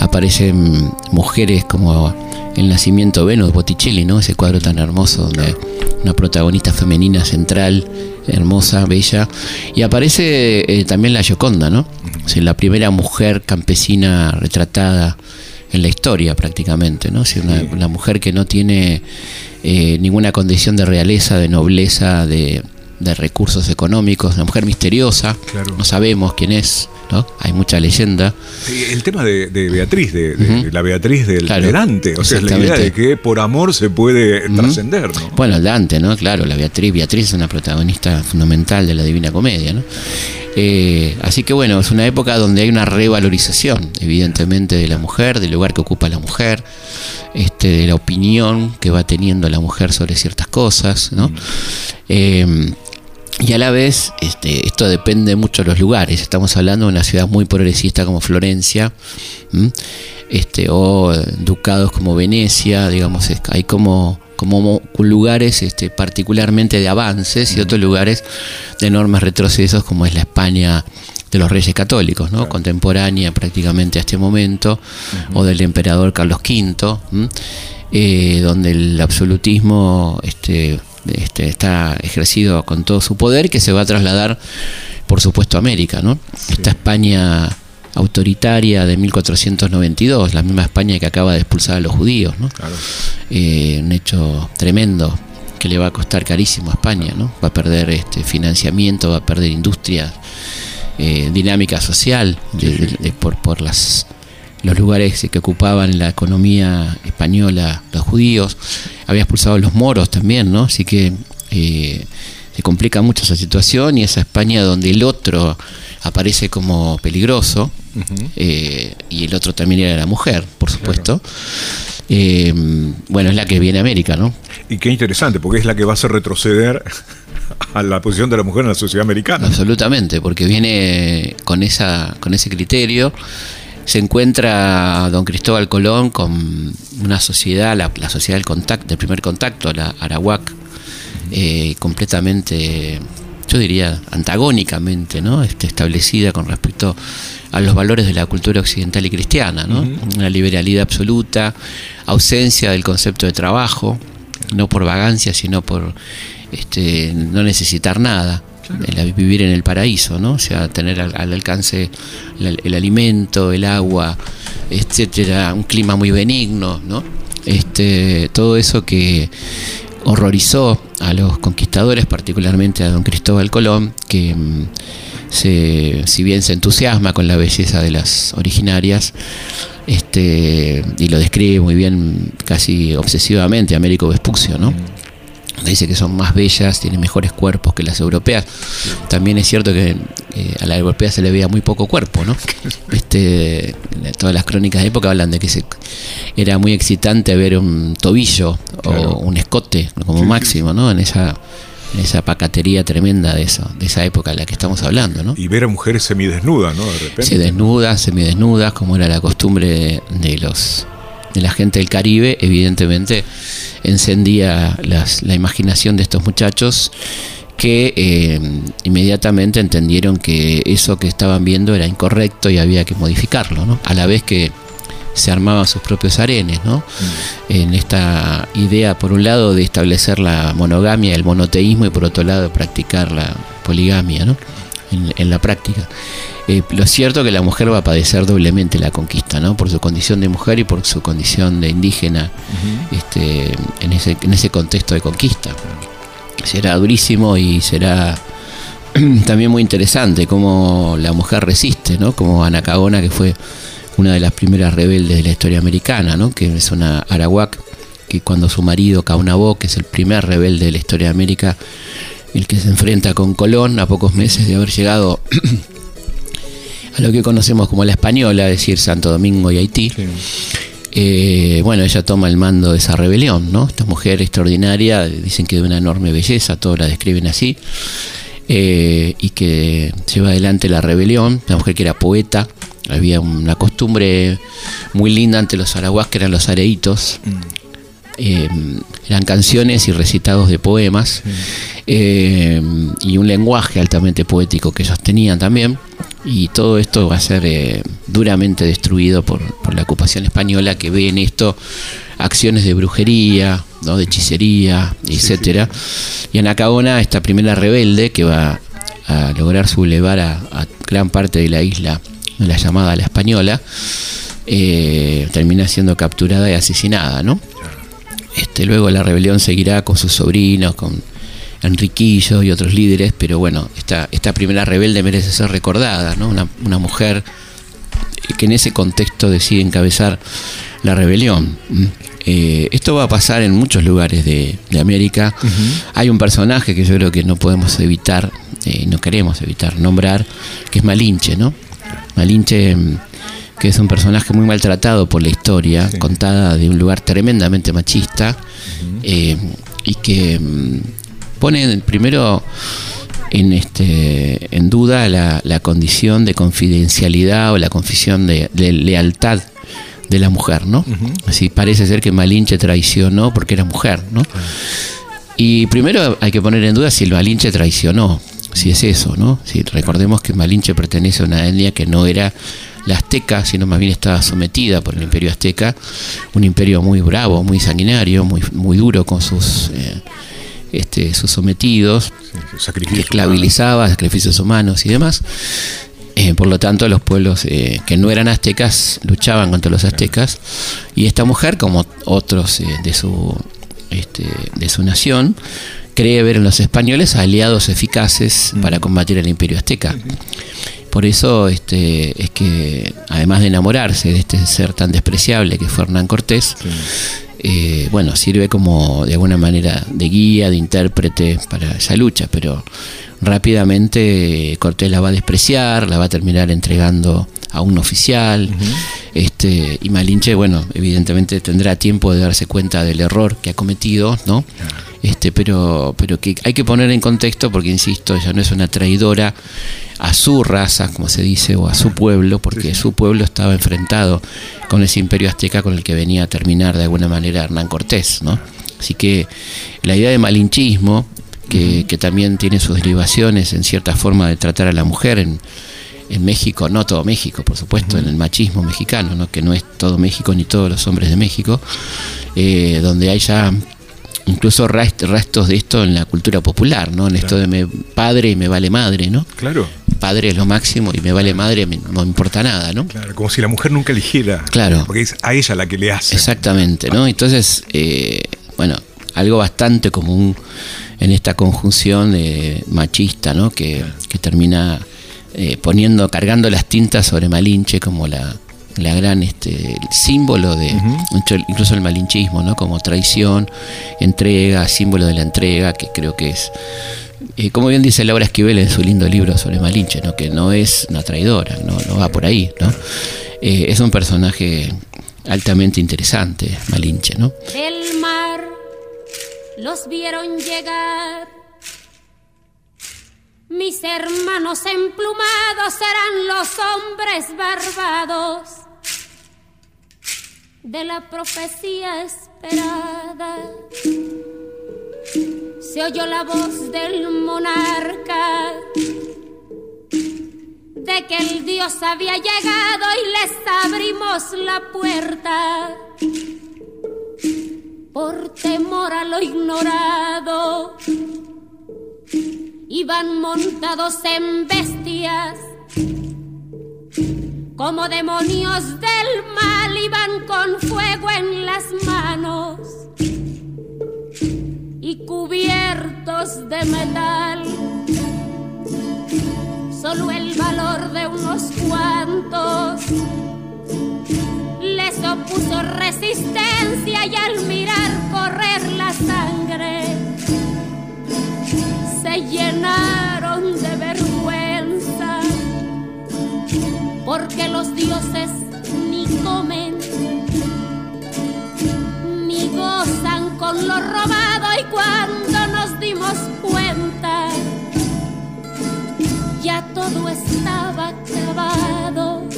S2: aparecen mujeres como el nacimiento de Venus Botticelli, ¿no? Ese cuadro tan hermoso donde una protagonista femenina central, hermosa, bella, y aparece eh, también la Gioconda, ¿no? O sea, la primera mujer campesina retratada en la historia prácticamente, ¿no? O sea, una, una mujer que no tiene eh, ninguna condición de realeza, de nobleza, de, de recursos económicos, una mujer misteriosa,
S3: Claro.
S2: no sabemos quién es, ¿no? Hay mucha leyenda.
S3: El tema de, de Beatriz, de, de-
S2: Ujú.
S3: de la Beatriz del
S2: Claro,
S3: de Dante, o sea, es la idea de que por amor se puede trascender, ¿no?
S2: Bueno, el Dante, ¿no? Claro, la Beatriz. Beatriz es una protagonista fundamental de la Divina Comedia, ¿no? Eh, así que bueno, es una época donde hay una revalorización, evidentemente, de la mujer, del lugar que ocupa la mujer, este, de la opinión que va teniendo la mujer sobre ciertas cosas, ¿no? Eh, y a la vez, este, esto depende mucho de los lugares. Estamos hablando de una ciudad muy progresista como Florencia, ¿m? este, o ducados como Venecia, digamos, hay como, como mo- lugares este, particularmente de avances y otros lugares de enormes retrocesos como es la España de los Reyes Católicos, ¿no? contemporánea prácticamente a este momento, o del emperador Carlos V, eh, donde el absolutismo este, este, está ejercido con todo su poder que se va a trasladar, por supuesto, a América. ¿no? Esta España autoritaria de 1492, la misma España que acaba de expulsar a los judíos. ¿no?
S3: Claro.
S2: Eh, un hecho tremendo que le va a costar carísimo a España, ¿no? Va a perder este financiamiento, va a perder industria, eh, dinámica social de- de- de- por, por las los lugares que ocupaban la economía española los judíos, había expulsado a los moros también, ¿no? Así que eh, se complica mucho esa situación y esa España donde el otro aparece como peligroso eh, y el otro también era la mujer, por supuesto. Eh, bueno, es la que viene a América, ¿no?
S3: Y qué interesante, porque es la que va a hacer retroceder a la posición de la mujer en la sociedad americana.
S2: Absolutamente, porque viene con esa con ese criterio. Se encuentra don Cristóbal Colón con una sociedad, la, la sociedad del contacto, del primer contacto, la Arawak, eh, completamente, yo diría, antagónicamente, ¿no? Este, establecida con respecto a los valores de la cultura occidental y cristiana, ¿no? Una liberalidad absoluta, ausencia del concepto de trabajo, no por vagancia, sino por este, no necesitar nada. El vivir en el paraíso, ¿no? O sea, tener al, al alcance el, el alimento, el agua, etcétera, un clima muy benigno, ¿no? Este, todo eso que horrorizó a los conquistadores, particularmente a don Cristóbal Colón, que mm, se, si bien se entusiasma con la belleza de las originarias, este, y lo describe muy bien, casi obsesivamente, Américo Vespucio, ¿no? Dice que son más bellas, tienen mejores cuerpos que las europeas. También es cierto que eh, a la europea se le veía muy poco cuerpo, ¿no? Este, todas las crónicas de época hablan de que se, era muy excitante ver un tobillo
S3: Claro.
S2: o un escote como máximo, ¿no? En esa, en esa pacatería tremenda de eso, de esa época de la que estamos hablando, ¿no?
S3: Y ver a mujeres semidesnudas, ¿no? De repente.
S2: se desnudas, semidesnudas, como era la costumbre de, de los de la gente del Caribe, evidentemente encendía las- la imaginación de estos muchachos que eh, inmediatamente entendieron que eso que estaban viendo era incorrecto y había que modificarlo, ¿no? A la vez que se armaban sus propios arenes, ¿no?
S3: Mm.
S2: En esta idea, por un lado, de establecer la monogamia, el monoteísmo, y por otro lado, de practicar la poligamia, ¿no? En, en la práctica. Eh, lo cierto es que la mujer va a padecer doblemente la conquista, ¿no? Por su condición de mujer y por su condición de indígena este, en, ese, en ese contexto de conquista. Será durísimo y será también muy interesante cómo la mujer resiste, ¿no? Como Anacagona, que fue una de las primeras rebeldes de la historia americana, ¿no? Que es una arawak que cuando su marido Caunabó, que es el primer rebelde de la historia de América, el que se enfrenta con Colón a pocos meses de haber llegado a lo que conocemos como la española, es decir, Santo Domingo y Haití. Eh, bueno, ella toma el mando de esa rebelión, ¿no? Esta mujer extraordinaria, dicen que de una enorme belleza, todos la describen así, eh, y que lleva adelante la rebelión, una mujer que era poeta, había una costumbre muy linda ante los araguas que eran los areitos, eh, eran canciones y recitados de poemas y un lenguaje altamente poético que ellos tenían también y todo esto va a ser eh, duramente destruido por, por la ocupación española que ve en esto acciones de brujería, ¿no? de hechicería, etcétera. Y Anacaona, esta primera rebelde que va a lograr sublevar a, a gran parte de la isla, la llamada la española, eh, termina siendo capturada y asesinada, ¿no? Este, luego la rebelión seguirá con sus sobrinos, con Enriquillo y otros líderes, pero bueno, esta, esta primera rebelde merece ser recordada, ¿no? Una, una mujer que en ese contexto decide encabezar la rebelión. ¿m? Eh, esto va a pasar en muchos lugares de, de América. Hay un personaje que yo creo que no podemos evitar, eh, no queremos evitar nombrar, que es Malinche, ¿no? Malinche, mm, que es un personaje muy maltratado por la historia, contada de un lugar tremendamente machista, eh, y que mm, pone primero en este en duda la, la condición de confidencialidad o la condición de, de lealtad de la mujer, ¿no? Así parece ser que Malinche traicionó porque era mujer, ¿no? Y primero hay que poner en duda si el Malinche traicionó, si es eso, ¿no? Si recordemos que Malinche pertenece a una etnia que no era la azteca, sino más bien estaba sometida por el imperio azteca, un imperio muy bravo, muy sanguinario, muy, muy duro con sus, eh, este, sus sometidos, que esclavizaba, sacrificios humanos y demás. Eh, por lo tanto, los pueblos eh, que no eran aztecas luchaban contra los aztecas. Y esta mujer, como otros eh, de, su, este, de su nación, cree ver en los españoles aliados eficaces para combatir al imperio azteca. Por eso este, es que, además de enamorarse de este ser tan despreciable que fue Hernán Cortés, eh, bueno, sirve como de alguna manera de guía, de intérprete para esa lucha, pero rápidamente eh, Cortés la va a despreciar, la va a terminar entregando a un oficial, este, y Malinche, bueno, evidentemente tendrá tiempo de darse cuenta del error que ha cometido, ¿no? Este, pero, pero que hay que poner en contexto porque, insisto, ella no es una traidora a su raza, como se dice, o a su pueblo, porque su pueblo estaba enfrentado con ese imperio azteca con el que venía a terminar de alguna manera Hernán Cortés, ¿no? Así que la idea de malinchismo, que, que también tiene sus derivaciones en cierta forma de tratar a la mujer en, en México, no todo México, por supuesto, en el machismo mexicano, ¿no? que no es todo México ni todos los hombres de México, eh, donde hay ya incluso rest- restos de esto en la cultura popular, ¿no? En esto de me padre y me vale madre, ¿no?
S3: Claro,
S2: Padre es lo máximo y me vale madre, me- no me importa nada, ¿no?
S3: claro, como si la mujer nunca eligiera.
S2: Claro.
S3: Porque es a ella la que le hace.
S2: Exactamente, ¿no? Entonces, eh, bueno, algo bastante común en esta conjunción de machista, ¿no? Que, que termina eh, poniendo, cargando las tintas sobre Malinche como la, la gran este, el símbolo de incluso- incluso el malinchismo, ¿no? Como traición, entrega, símbolo de la entrega, que creo que es eh, como bien dice Laura Esquivel en su lindo libro sobre Malinche, ¿no? que no es una traidora, no, no va por ahí, ¿no? Eh, es un personaje altamente interesante, Malinche, ¿no?
S6: del mar los vieron llegar. Mis hermanos emplumados serán los hombres barbados de la profecía esperada. se oyó la voz del monarca de que el Dios había llegado y les abrimos la puerta por temor a lo ignorado. Iban montados en bestias. Como demonios del mal, iban con fuego en las manos. Y cubiertos de metal. Solo el valor de unos cuantos. Les opuso resistencia y al mirar correr la sangre se llenaron de vergüenza porque los dioses ni comen ni gozan con lo robado y cuando nos dimos cuenta ya todo estaba acabado.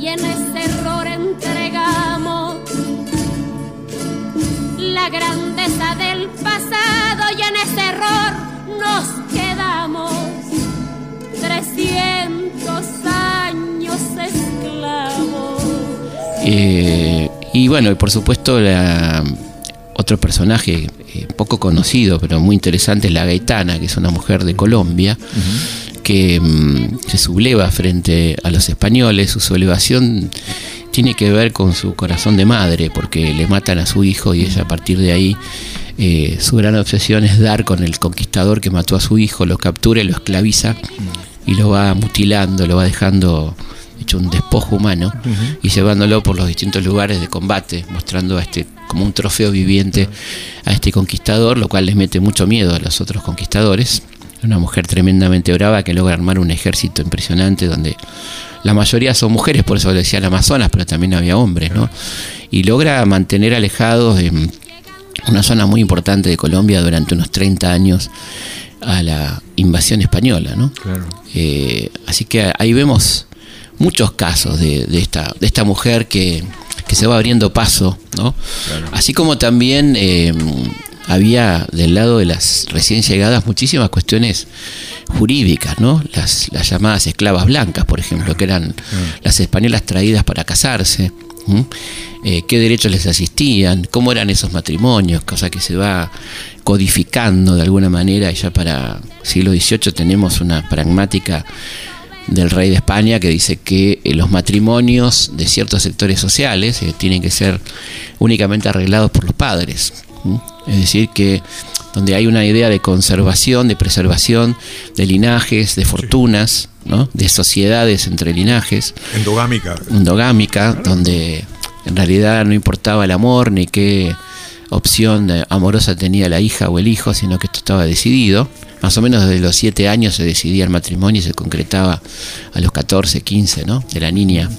S6: Y en ese error entregamos la grandeza del pasado nos quedamos 300 años esclavos.
S2: Eh, y bueno, y por supuesto la, otro personaje eh, poco conocido pero muy interesante es la Gaetana, que es una mujer de Colombia. que mm, se subleva frente a los españoles, su sublevación tiene que ver con su corazón de madre, porque le matan a su hijo y ella a partir de ahí eh, su gran obsesión es dar con el conquistador que mató a su hijo, lo captura y lo esclaviza y lo va mutilando, lo va dejando hecho un despojo humano y llevándolo por los distintos lugares de combate, mostrando a este como un trofeo viviente a este conquistador, lo cual les mete mucho miedo a los otros conquistadores. Una mujer tremendamente brava que logra armar un ejército impresionante donde la mayoría son mujeres, por eso decían Amazonas, pero también había hombres, ¿no? Y logra mantener alejados una zona muy importante de Colombia durante unos 30 años a la invasión española, ¿no? Eh, así que ahí vemos muchos casos de, de, esta, de esta mujer que, que se va abriendo paso, ¿no? Así como también eh, había del lado de las recién llegadas muchísimas cuestiones jurídicas, ¿no? Las, las llamadas esclavas blancas, por ejemplo, que eran las españolas traídas para casarse. Eh, qué derechos les asistían, cómo eran esos matrimonios, cosa que se va codificando de alguna manera y ya para siglo XVIII tenemos una pragmática del rey de España que dice que eh, los matrimonios de ciertos sectores sociales eh, tienen que ser únicamente arreglados por los padres. Es decir, que donde hay una idea de conservación, de preservación de linajes, de fortunas, ¿no? de sociedades entre linajes.
S3: Endogámica.
S2: Endogámica, donde en realidad no importaba el amor ni qué opción amorosa tenía la hija o el hijo, sino que esto estaba decidido más o menos desde los 7 años se decidía el matrimonio y se concretaba a los 14, 15, ¿no? De la niña.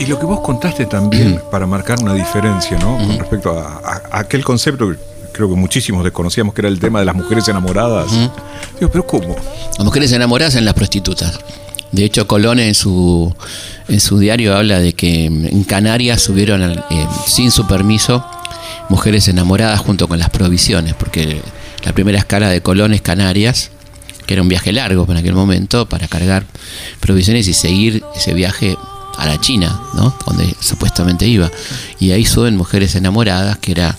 S3: Y lo que vos contaste también, para marcar una diferencia, ¿no? Con respecto a, aquel concepto que creo que muchísimos desconocíamos, que era el tema de las mujeres enamoradas. Digo, pero ¿cómo?
S2: Las mujeres enamoradas en las prostitutas. De hecho, Colón en su, en su diario habla de que en Canarias subieron eh, sin su permiso mujeres enamoradas junto con las provisiones, porque la primera escala de Colón es Canarias, que era un viaje largo en aquel momento para cargar provisiones y seguir ese viaje a la China, ¿no? donde supuestamente iba. Y ahí suben mujeres enamoradas, que era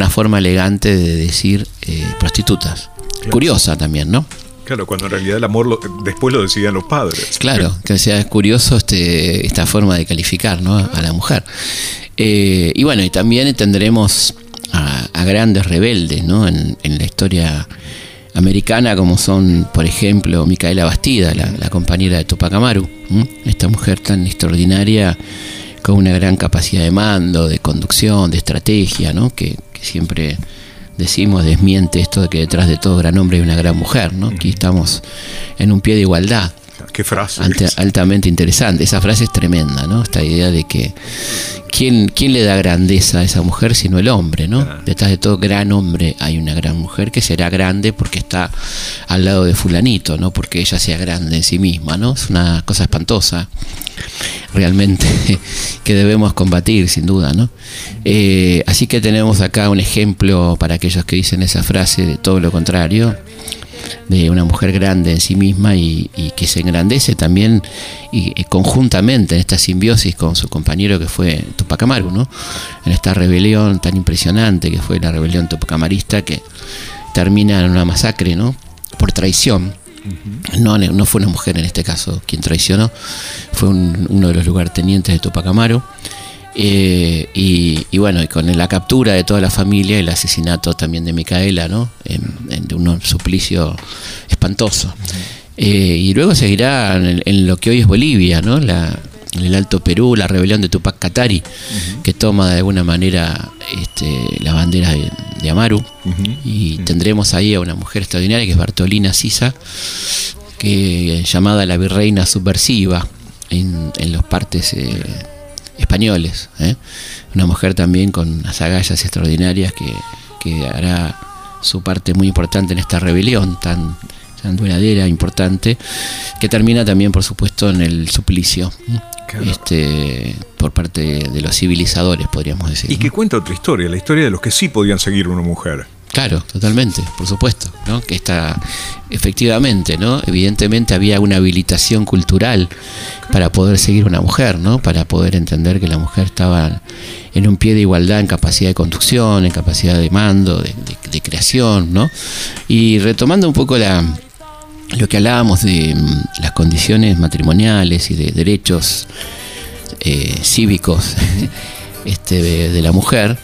S2: una forma elegante de decir eh, prostitutas. Curiosa también, ¿no?
S3: Claro, cuando en realidad el amor después lo decidían los padres.
S2: Claro, que sea es curioso este, esta forma de calificar ¿no? a la mujer. Eh, y bueno, y también tendremos a, grandes rebeldes ¿no? en, la historia americana, como son, por ejemplo, Micaela Bastida, la, compañera de Tupac Amaru, esta mujer tan extraordinaria con una gran capacidad de mando, de conducción, de estrategia, ¿no? que, siempre decimos, desmiente esto de que detrás de todo gran hombre hay una gran mujer. ¿no? Aquí estamos en un pie de igualdad.
S3: qué frase.
S2: altamente interesante. Esa frase es tremenda, ¿no? Esta idea de que ¿quién, quién le da grandeza a esa mujer sino el hombre, ¿no? Detrás de todo gran hombre hay una gran mujer que será grande porque está al lado de fulanito, no porque ella sea grande en sí misma, ¿no? Es una cosa espantosa realmente que debemos combatir sin duda, ¿no? Eh, así que tenemos acá un ejemplo para aquellos que dicen esa frase de todo lo contrario de una mujer grande en sí misma y, que se engrandece también y, conjuntamente en esta simbiosis con su compañero que fue Tupac Amaru, ¿no? En esta rebelión tan impresionante que fue la rebelión tupacamarista que termina en una masacre, ¿no? Por traición. No, no fue una mujer en este caso quien traicionó, fue uno de los lugartenientes de Tupac Amaru. Eh, y, bueno, y con la captura de toda la familia el asesinato también de Micaela, ¿no? En, de un suplicio espantoso. Eh, y luego seguirá en, lo que hoy es Bolivia, ¿no? La, en el Alto Perú, la rebelión de Tupac Katari, que toma de alguna manera este, la bandera de, Amaru. Y tendremos ahí a una mujer extraordinaria que es Bartolina Sisa, que llamada la virreina subversiva en, en los partes eh, españoles. ¿eh? Una mujer también con unas agallas extraordinarias que, hará su parte muy importante en esta rebelión tan, tan duradera, importante, que termina también, por supuesto, en el suplicio. Este, por parte de los civilizadores, podríamos decir.
S3: Y que cuenta otra historia, la historia de los que sí podían seguir una mujer.
S2: Claro, totalmente, por supuesto, ¿no? Que está efectivamente, ¿no? Evidentemente había una habilitación cultural para poder seguir una mujer, ¿no? Para poder entender que la mujer estaba en un pie de igualdad en capacidad de conducción, en capacidad de mando, de, creación, ¿no? Y retomando un poco la, lo que hablábamos de mm, las condiciones matrimoniales y de derechos eh, cívicos este, de la mujer,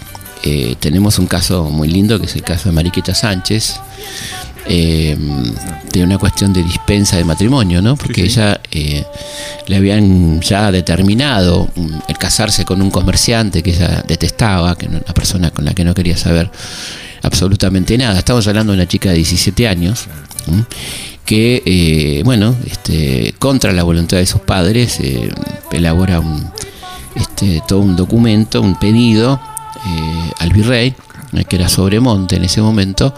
S2: eh, tenemos un caso muy lindo que es el caso de Mariquita Sánchez, eh, de una cuestión de dispensa de matrimonio, ¿no? Porque ella eh, le habían ya determinado el casarse con un comerciante que ella detestaba, que una persona con la que no quería saber absolutamente nada. Estamos hablando de una chica de 17 años. que bueno este, contra la voluntad de sus padres elabora un, este, todo un documento, un pedido eh, al virrey, eh, que era Sobremonte en ese momento,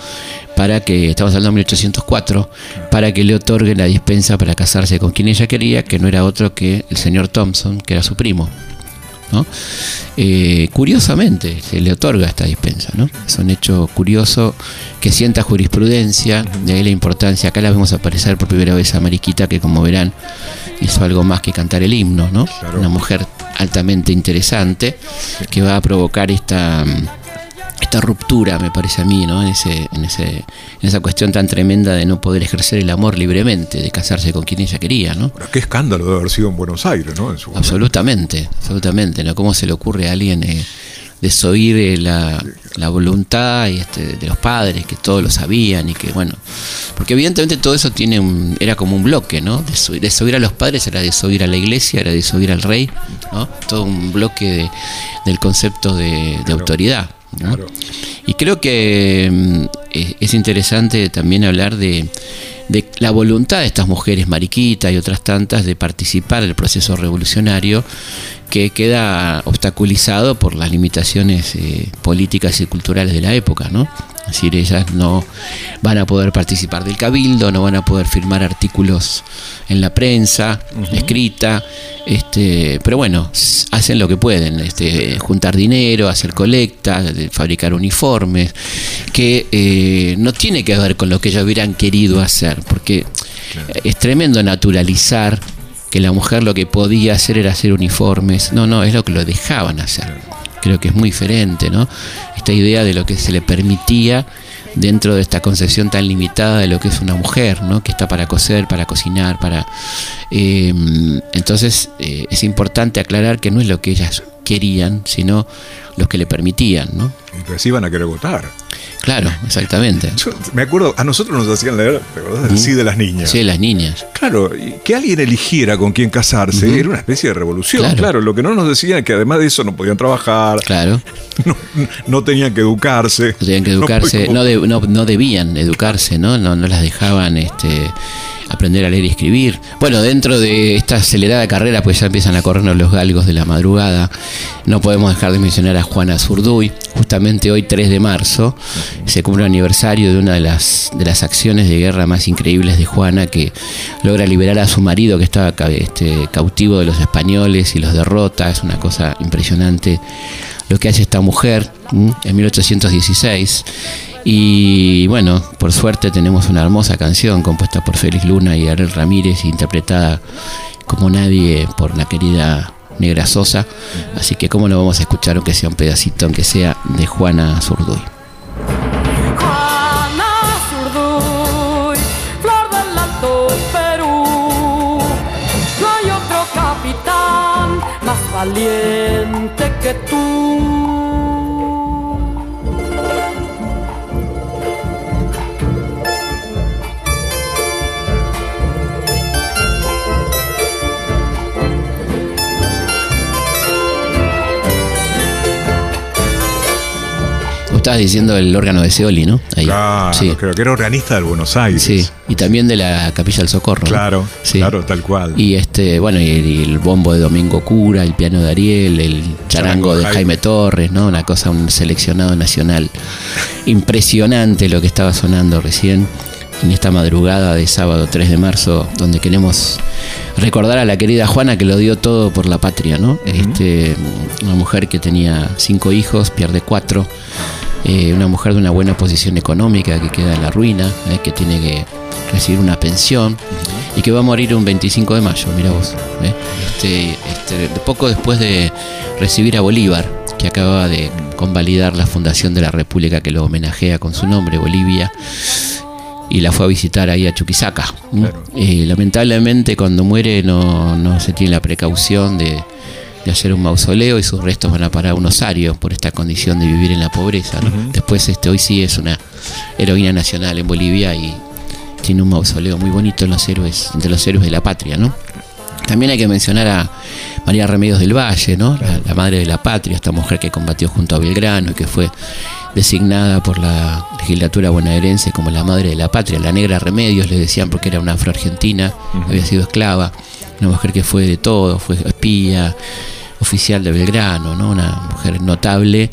S2: para que, estamos hablando de 1804, para que le otorgue la dispensa para casarse con quien ella quería, que no era otro que el señor Thompson, que era su primo. Eh, curiosamente se le otorga esta dispensa, ¿no? Es un hecho curioso que sienta jurisprudencia, de ahí la importancia. Acá la vemos aparecer por primera vez a Mariquita, que como verán hizo algo más que cantar el himno, ¿no? Una mujer altamente interesante que va a provocar esta esta ruptura, me parece a mí, ¿no? En, ese, en, ese, en esa cuestión tan tremenda de no poder ejercer el amor libremente, de casarse con quien ella quería, ¿no?
S3: qué escándalo de haber sido en Buenos Aires, ¿no?
S2: absolutamente, absolutamente, ¿no? ¿Cómo se le ocurre a alguien eh, desoír eh, la, la, voluntad y este, de los padres, que todos lo sabían y que, bueno, porque evidentemente todo eso tiene un, era como un bloque, ¿no? Desoír, a los padres era desoír a la iglesia, era desoír al rey, ¿no? Todo un bloque del concepto de, de autoridad. Y creo que mm, es interesante también hablar de, la voluntad de estas mujeres, Mariquita y otras tantas, de participar en el proceso revolucionario que queda obstaculizado por las limitaciones eh, políticas y culturales de la época, ¿no? Es decir, ellas no van a poder participar del cabildo, no van a poder firmar artículos en la prensa, escrita, este, pero bueno, hacen lo que pueden, este, juntar dinero, hacer colectas, fabricar uniformes, que eh, no tiene que ver con lo que ellos hubieran querido hacer, porque es tremendo naturalizar que la mujer lo que podía hacer era hacer uniformes, no, no, es lo que lo dejaban hacer. Creo que es muy diferente, ¿no? Esta idea de lo que se le permitía dentro de esta concepción tan limitada de lo que es una mujer, ¿no? Que está para coser, para cocinar, para... Eh, entonces eh, es importante aclarar que no es lo que ellas querían, sino los que le permitían, ¿no?
S3: Entonces iban a querer votar.
S2: Claro, exactamente.
S3: me acuerdo, a nosotros nos hacían leer, ¿te Sí, de las niñas.
S2: Sí, de las niñas.
S3: Claro, que alguien eligiera con quién casarse era una especie de revolución. Claro. lo que no nos decían es que además de eso no podían trabajar.
S2: Claro.
S3: No, tenían que educarse.
S2: No tenían que educarse, no, no, debían educarse, ¿no? ¿no? No las dejaban este aprender a leer y escribir. Bueno, dentro de esta acelerada carrera, pues ya empiezan a corrernos los galgos de la madrugada. No podemos dejar de mencionar a Juana Zurduy. Justamente hoy, 3 de marzo, se cumple el aniversario de una de las, de las acciones de guerra más increíbles de Juana, que logra liberar a su marido que estaba este, cautivo de los españoles y los derrota. Es una cosa impresionante lo que hace esta mujer en 1816. Y bueno, por suerte tenemos una hermosa canción compuesta por Félix Luna y Ariel Ramírez, interpretada como nadie por la querida Negra Sosa. Así que, ¿cómo no vamos a escuchar, aunque sea un pedacito, aunque sea de Juana Zurduy?
S7: Valiente que tú.
S2: Estabas diciendo el órgano de Seoli, ¿no?
S3: Ahí. Claro, sí. creo que era organista del Buenos Aires.
S2: Sí, y también de la Capilla del Socorro.
S3: Claro, sí. claro, tal cual.
S2: Y este, bueno, y, el bombo de Domingo Cura, el piano de Ariel, el charango, de Jaime. Torres, ¿no? Una cosa, un seleccionado nacional. Impresionante lo que estaba sonando recién en esta madrugada de sábado 3 de marzo, donde queremos recordar a la querida Juana que lo dio todo por la patria, ¿no? este, una mujer que tenía cinco hijos, pierde cuatro, eh, una mujer de una buena posición económica que queda en la ruina, eh, que tiene que recibir una pensión y que va a morir un 25 de mayo, mira vos. Eh. Este, este, poco después de recibir a Bolívar, que acababa de convalidar la fundación de la República que lo homenajea con su nombre, Bolivia, y la fue a visitar ahí a Chuquisaca. lamentablemente cuando muere no, no se tiene la precaución de de hacer un mausoleo y sus restos van a parar a un osario por esta condición de vivir en la pobreza. Después este hoy sí es una heroína nacional en Bolivia y tiene un mausoleo muy bonito en los héroes, entre los héroes de la patria, ¿no? También hay que mencionar a María Remedios del Valle, ¿no? La, madre de la patria, esta mujer que combatió junto a Belgrano y que fue designada por la legislatura bonaerense como la madre de la patria. La negra Remedios le decían porque era una afroargentina, había sido esclava una mujer que fue de todo, fue espía, oficial de Belgrano, ¿no? una mujer notable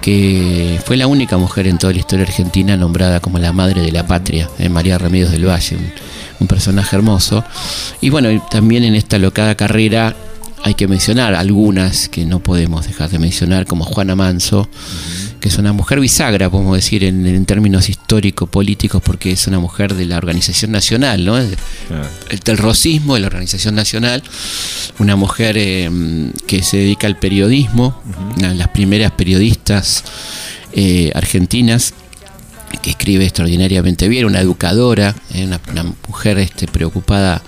S2: que fue la única mujer en toda la historia argentina nombrada como la madre de la patria, eh, María Remedios del Valle, un, personaje hermoso. Y bueno, también en esta locada carrera hay que mencionar algunas que no podemos dejar de mencionar, como Juana Manso que es una mujer bisagra, podemos decir, en, términos histórico-políticos, porque es una mujer de la Organización Nacional, ¿no? El, rosismo de la Organización Nacional, una mujer eh, que se dedica al periodismo, una de las primeras periodistas eh, argentinas que escribe extraordinariamente bien, una educadora, eh, una, mujer este, preocupada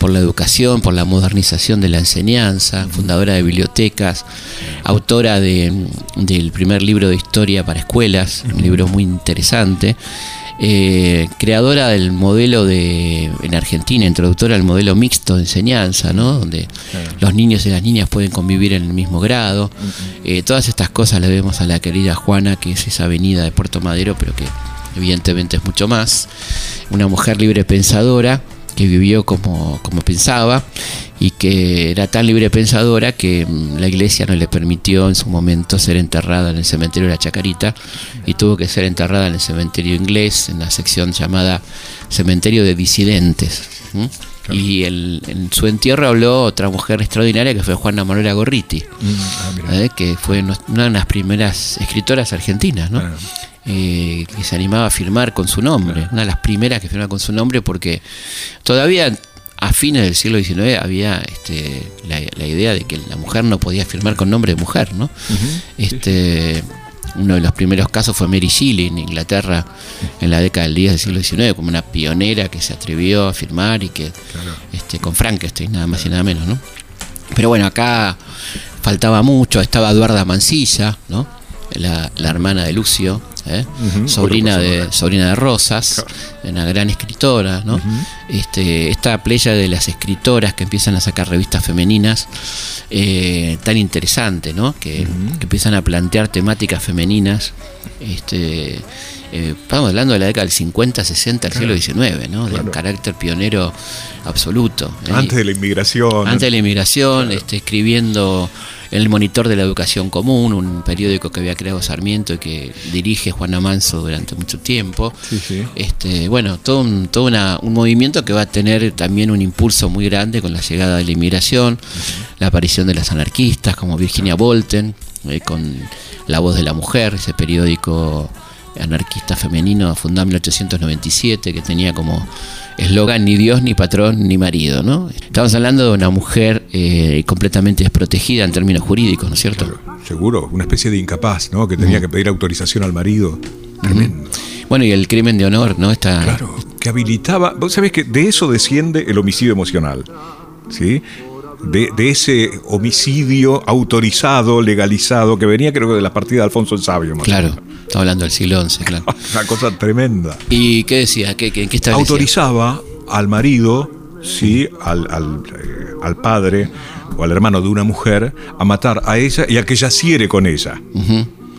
S2: por la educación, por la modernización de la enseñanza, fundadora de bibliotecas, autora de, del primer libro de historia para escuelas, un libro muy interesante. Eh, creadora del modelo de en Argentina, introductora del modelo mixto de enseñanza, ¿no? donde los niños y las niñas pueden convivir en el mismo grado. Eh, todas estas cosas le vemos a la querida Juana, que es esa avenida de Puerto Madero, pero que evidentemente es mucho más. Una mujer libre pensadora que vivió como, como pensaba y que era tan libre pensadora que mm, la iglesia no le permitió en su momento ser enterrada en el cementerio de la Chacarita y tuvo que ser enterrada en el cementerio inglés, en la sección llamada Cementerio de Disidentes. Y en su entierro habló otra mujer extraordinaria que fue Juana Manuela Gorriti, mm, ah, ¿eh? que fue una de las primeras escritoras argentinas. ¿no? Eh, que se animaba a firmar con su nombre, una de las primeras que firma con su nombre porque todavía a fines del siglo XIX había este, la, idea de que la mujer no podía firmar con nombre de mujer, ¿no? este, Uno de los primeros casos fue Mary Shelley en Inglaterra en la década del 10 del siglo XIX, como una pionera que se atrevió a firmar y que este, con Frankenstein, nada más y nada menos, ¿no? Pero bueno, acá faltaba mucho, estaba Eduarda Mancilla, ¿no? La, la hermana de Lucio, ¿eh? sobrina, de, sobrina de Rosas, una gran escritora, ¿no? este, esta playa de las escritoras que empiezan a sacar revistas femeninas eh, tan interesante, ¿no? Que, empiezan a plantear temáticas femeninas este, eh, estamos hablando de la década del 50, 60, del siglo XIX, ¿no? De un
S3: Claro.
S2: carácter pionero absoluto. ¿eh?
S3: Antes de la inmigración.
S2: Antes de la inmigración, este, escribiendo en el Monitor de la Educación Común, un periódico que había creado Sarmiento y que dirige Juana Manso durante mucho tiempo.
S3: Sí, sí.
S2: Este, bueno, todo, un, todo una- un movimiento que va a tener también un impulso muy grande con la llegada de la inmigración, la aparición de las anarquistas como Virginia Bolten, eh, con La Voz de la Mujer, ese periódico anarquista femenino fundado en 1897 que tenía como eslogan ni Dios, ni patrón, ni marido, ¿no? Estamos hablando de una mujer eh, completamente desprotegida en términos jurídicos, ¿no es cierto?
S3: Seguro, una especie de incapaz, ¿no? Que tenía que pedir autorización al marido. Tremendo.
S2: Bueno, y el crimen de honor, ¿no? Está,
S3: Claro, que habilitaba. Vos sabés que de eso desciende el homicidio emocional. ¿Sí? De, de ese homicidio autorizado, legalizado, que venía creo que de la partida de Alfonso el Sabio. más
S2: Claro,
S3: menos.
S2: Estamos hablando del siglo XI, claro.
S3: Una cosa tremenda.
S2: ¿Y qué decía? ¿Qué, qué, qué establecía?
S3: Autorizaba al marido, sí, al, al, eh, al padre o al hermano de una mujer a matar a ella y a que yaciere con ella.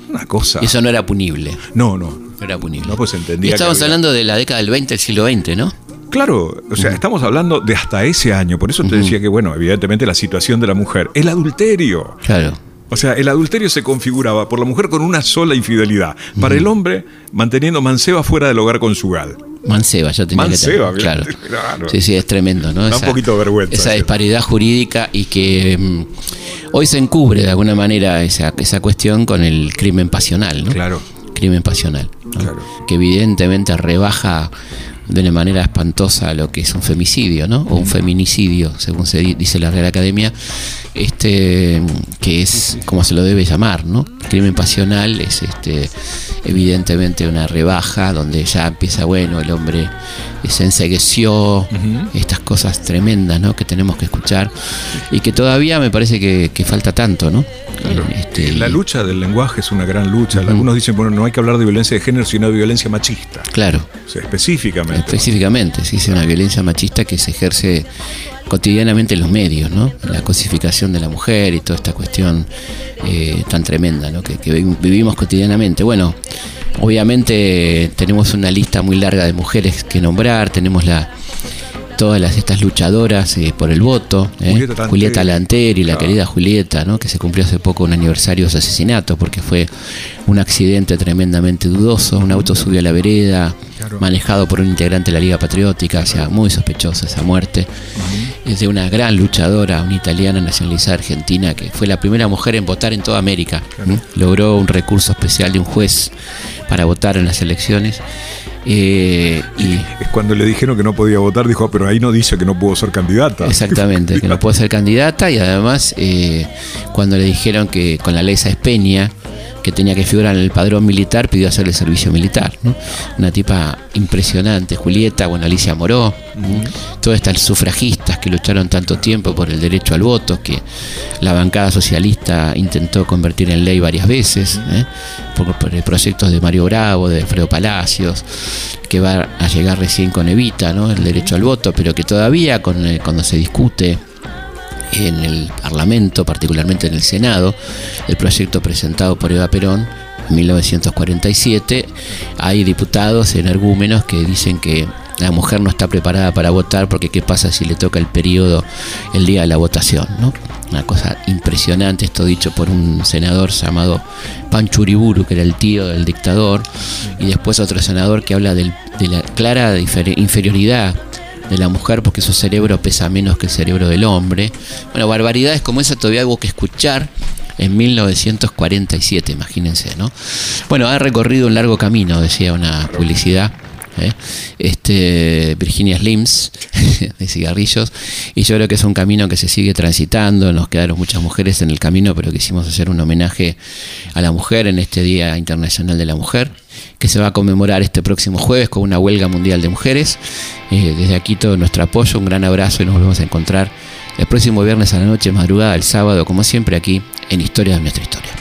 S3: Una cosa.
S2: Y Eso no era punible.
S3: No, no.
S2: No era punible.
S3: No, pues entendía
S2: Y
S3: que
S2: estamos
S3: había-
S2: hablando de la década del 20, del siglo XX, ¿no?
S3: Claro, o sea, estamos hablando de hasta ese año. Por eso te decía que, bueno, evidentemente la situación de la mujer. El adulterio.
S2: Claro.
S3: O sea, el adulterio se configuraba por la mujer con una sola infidelidad. Para el hombre, manteniendo manceba fuera del hogar conjugal.
S2: Manceba, ya tenía
S3: Manceba,
S2: que. Claro.
S3: claro.
S2: Sí, sí, es tremendo, ¿no?
S3: Da un poquito de vergüenza,
S2: Esa disparidad jurídica y que mm, hoy se encubre de alguna manera esa, esa cuestión con el crimen pasional, ¿no?
S3: Claro.
S2: Crimen pasional. ¿no?
S3: Claro.
S2: Que evidentemente rebaja de una manera espantosa lo que es un femicidio, ¿no? O un feminicidio, según se di- dice la Real Academia, este que es como se lo debe llamar, ¿no? Crimen pasional es este evidentemente una rebaja donde ya empieza, bueno, el hombre se ensegueció, estas cosas tremendas, ¿no? Que tenemos que escuchar y que todavía me parece que, que falta tanto, ¿no? Este,
S3: La lucha del lenguaje es una gran lucha. Algunos dicen, bueno, no hay que hablar de violencia de género, sino de violencia machista.
S2: Claro.
S3: O sea, específicamente.
S2: Específicamente, sí, es una violencia machista que se ejerce cotidianamente en los medios, ¿no? La cosificación de la mujer y toda esta cuestión eh, tan tremenda, ¿no? Que, que vi- vivimos cotidianamente. Bueno, obviamente tenemos una lista muy larga de mujeres que nombrar, tenemos la todas las, estas luchadoras eh, por el voto, ¿eh?
S3: Julieta
S2: Lanteri, la
S3: Claro.
S2: querida Julieta, ¿no? que se cumplió hace poco un aniversario de su asesinato porque fue un accidente tremendamente dudoso, un auto subió a la vereda,
S3: Claro.
S2: manejado por un integrante de la Liga Patriótica, o sea, muy sospechosa esa muerte. Es de una gran luchadora, una italiana nacionalizada argentina, que fue la primera mujer en votar en toda América. Logró un recurso especial de un juez para votar en las elecciones. Eh, y
S3: Es cuando le dijeron que no podía votar, dijo, "Ah, pero ahí no dice que no puedo ser candidata.
S2: Exactamente, que no puede ser candidata y además eh, cuando le dijeron que con la ley Sáenz Peña que tenía que figurar en el padrón militar, pidió hacer el servicio militar. ¿no? Una tipa impresionante, Julieta, bueno, Alicia Moró, ¿no? todas estas sufragistas que lucharon tanto tiempo por el derecho al voto, que la bancada socialista intentó convertir en ley varias veces, ¿eh? por, por proyectos de Mario Bravo, de Alfredo Palacios, que va a llegar recién con Evita, ¿no? el derecho al voto, pero que todavía con, eh, cuando se discute en el Parlamento, particularmente en el Senado, el proyecto presentado por Eva Perón en 1947, hay diputados energúmenos que dicen que la mujer no está preparada para votar porque qué pasa si le toca el periodo el día de la votación, ¿no? Una cosa impresionante, esto dicho por un senador llamado Panchuriburu, que era el tío del dictador, y después otro senador que habla del- de la clara inferioridad de la mujer porque su cerebro pesa menos que el cerebro del hombre. Bueno, barbaridades como esa todavía hubo que escuchar en 1947, imagínense, ¿no? Bueno, ha recorrido un largo camino, decía una publicidad. ¿eh? Este Virginia Slims de cigarrillos y yo creo que es un camino que se sigue transitando nos quedaron muchas mujeres en el camino pero quisimos hacer un homenaje a la mujer en este Día Internacional de la Mujer que se va a conmemorar este próximo jueves con una huelga mundial de mujeres. Eh, desde aquí todo nuestro apoyo, un gran abrazo y nos volvemos a encontrar el próximo viernes a la noche, madrugada, el sábado, como siempre aquí en Historia de nuestra historia.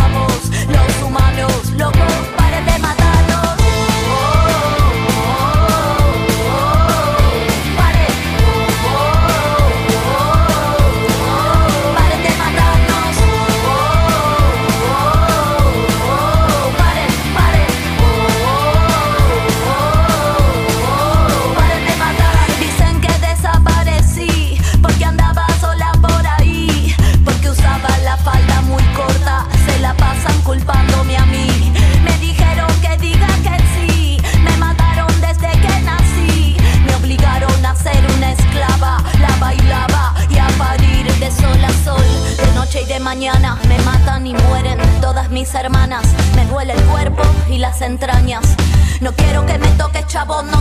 S8: humanos, locos, No quiero que me toque chavo, no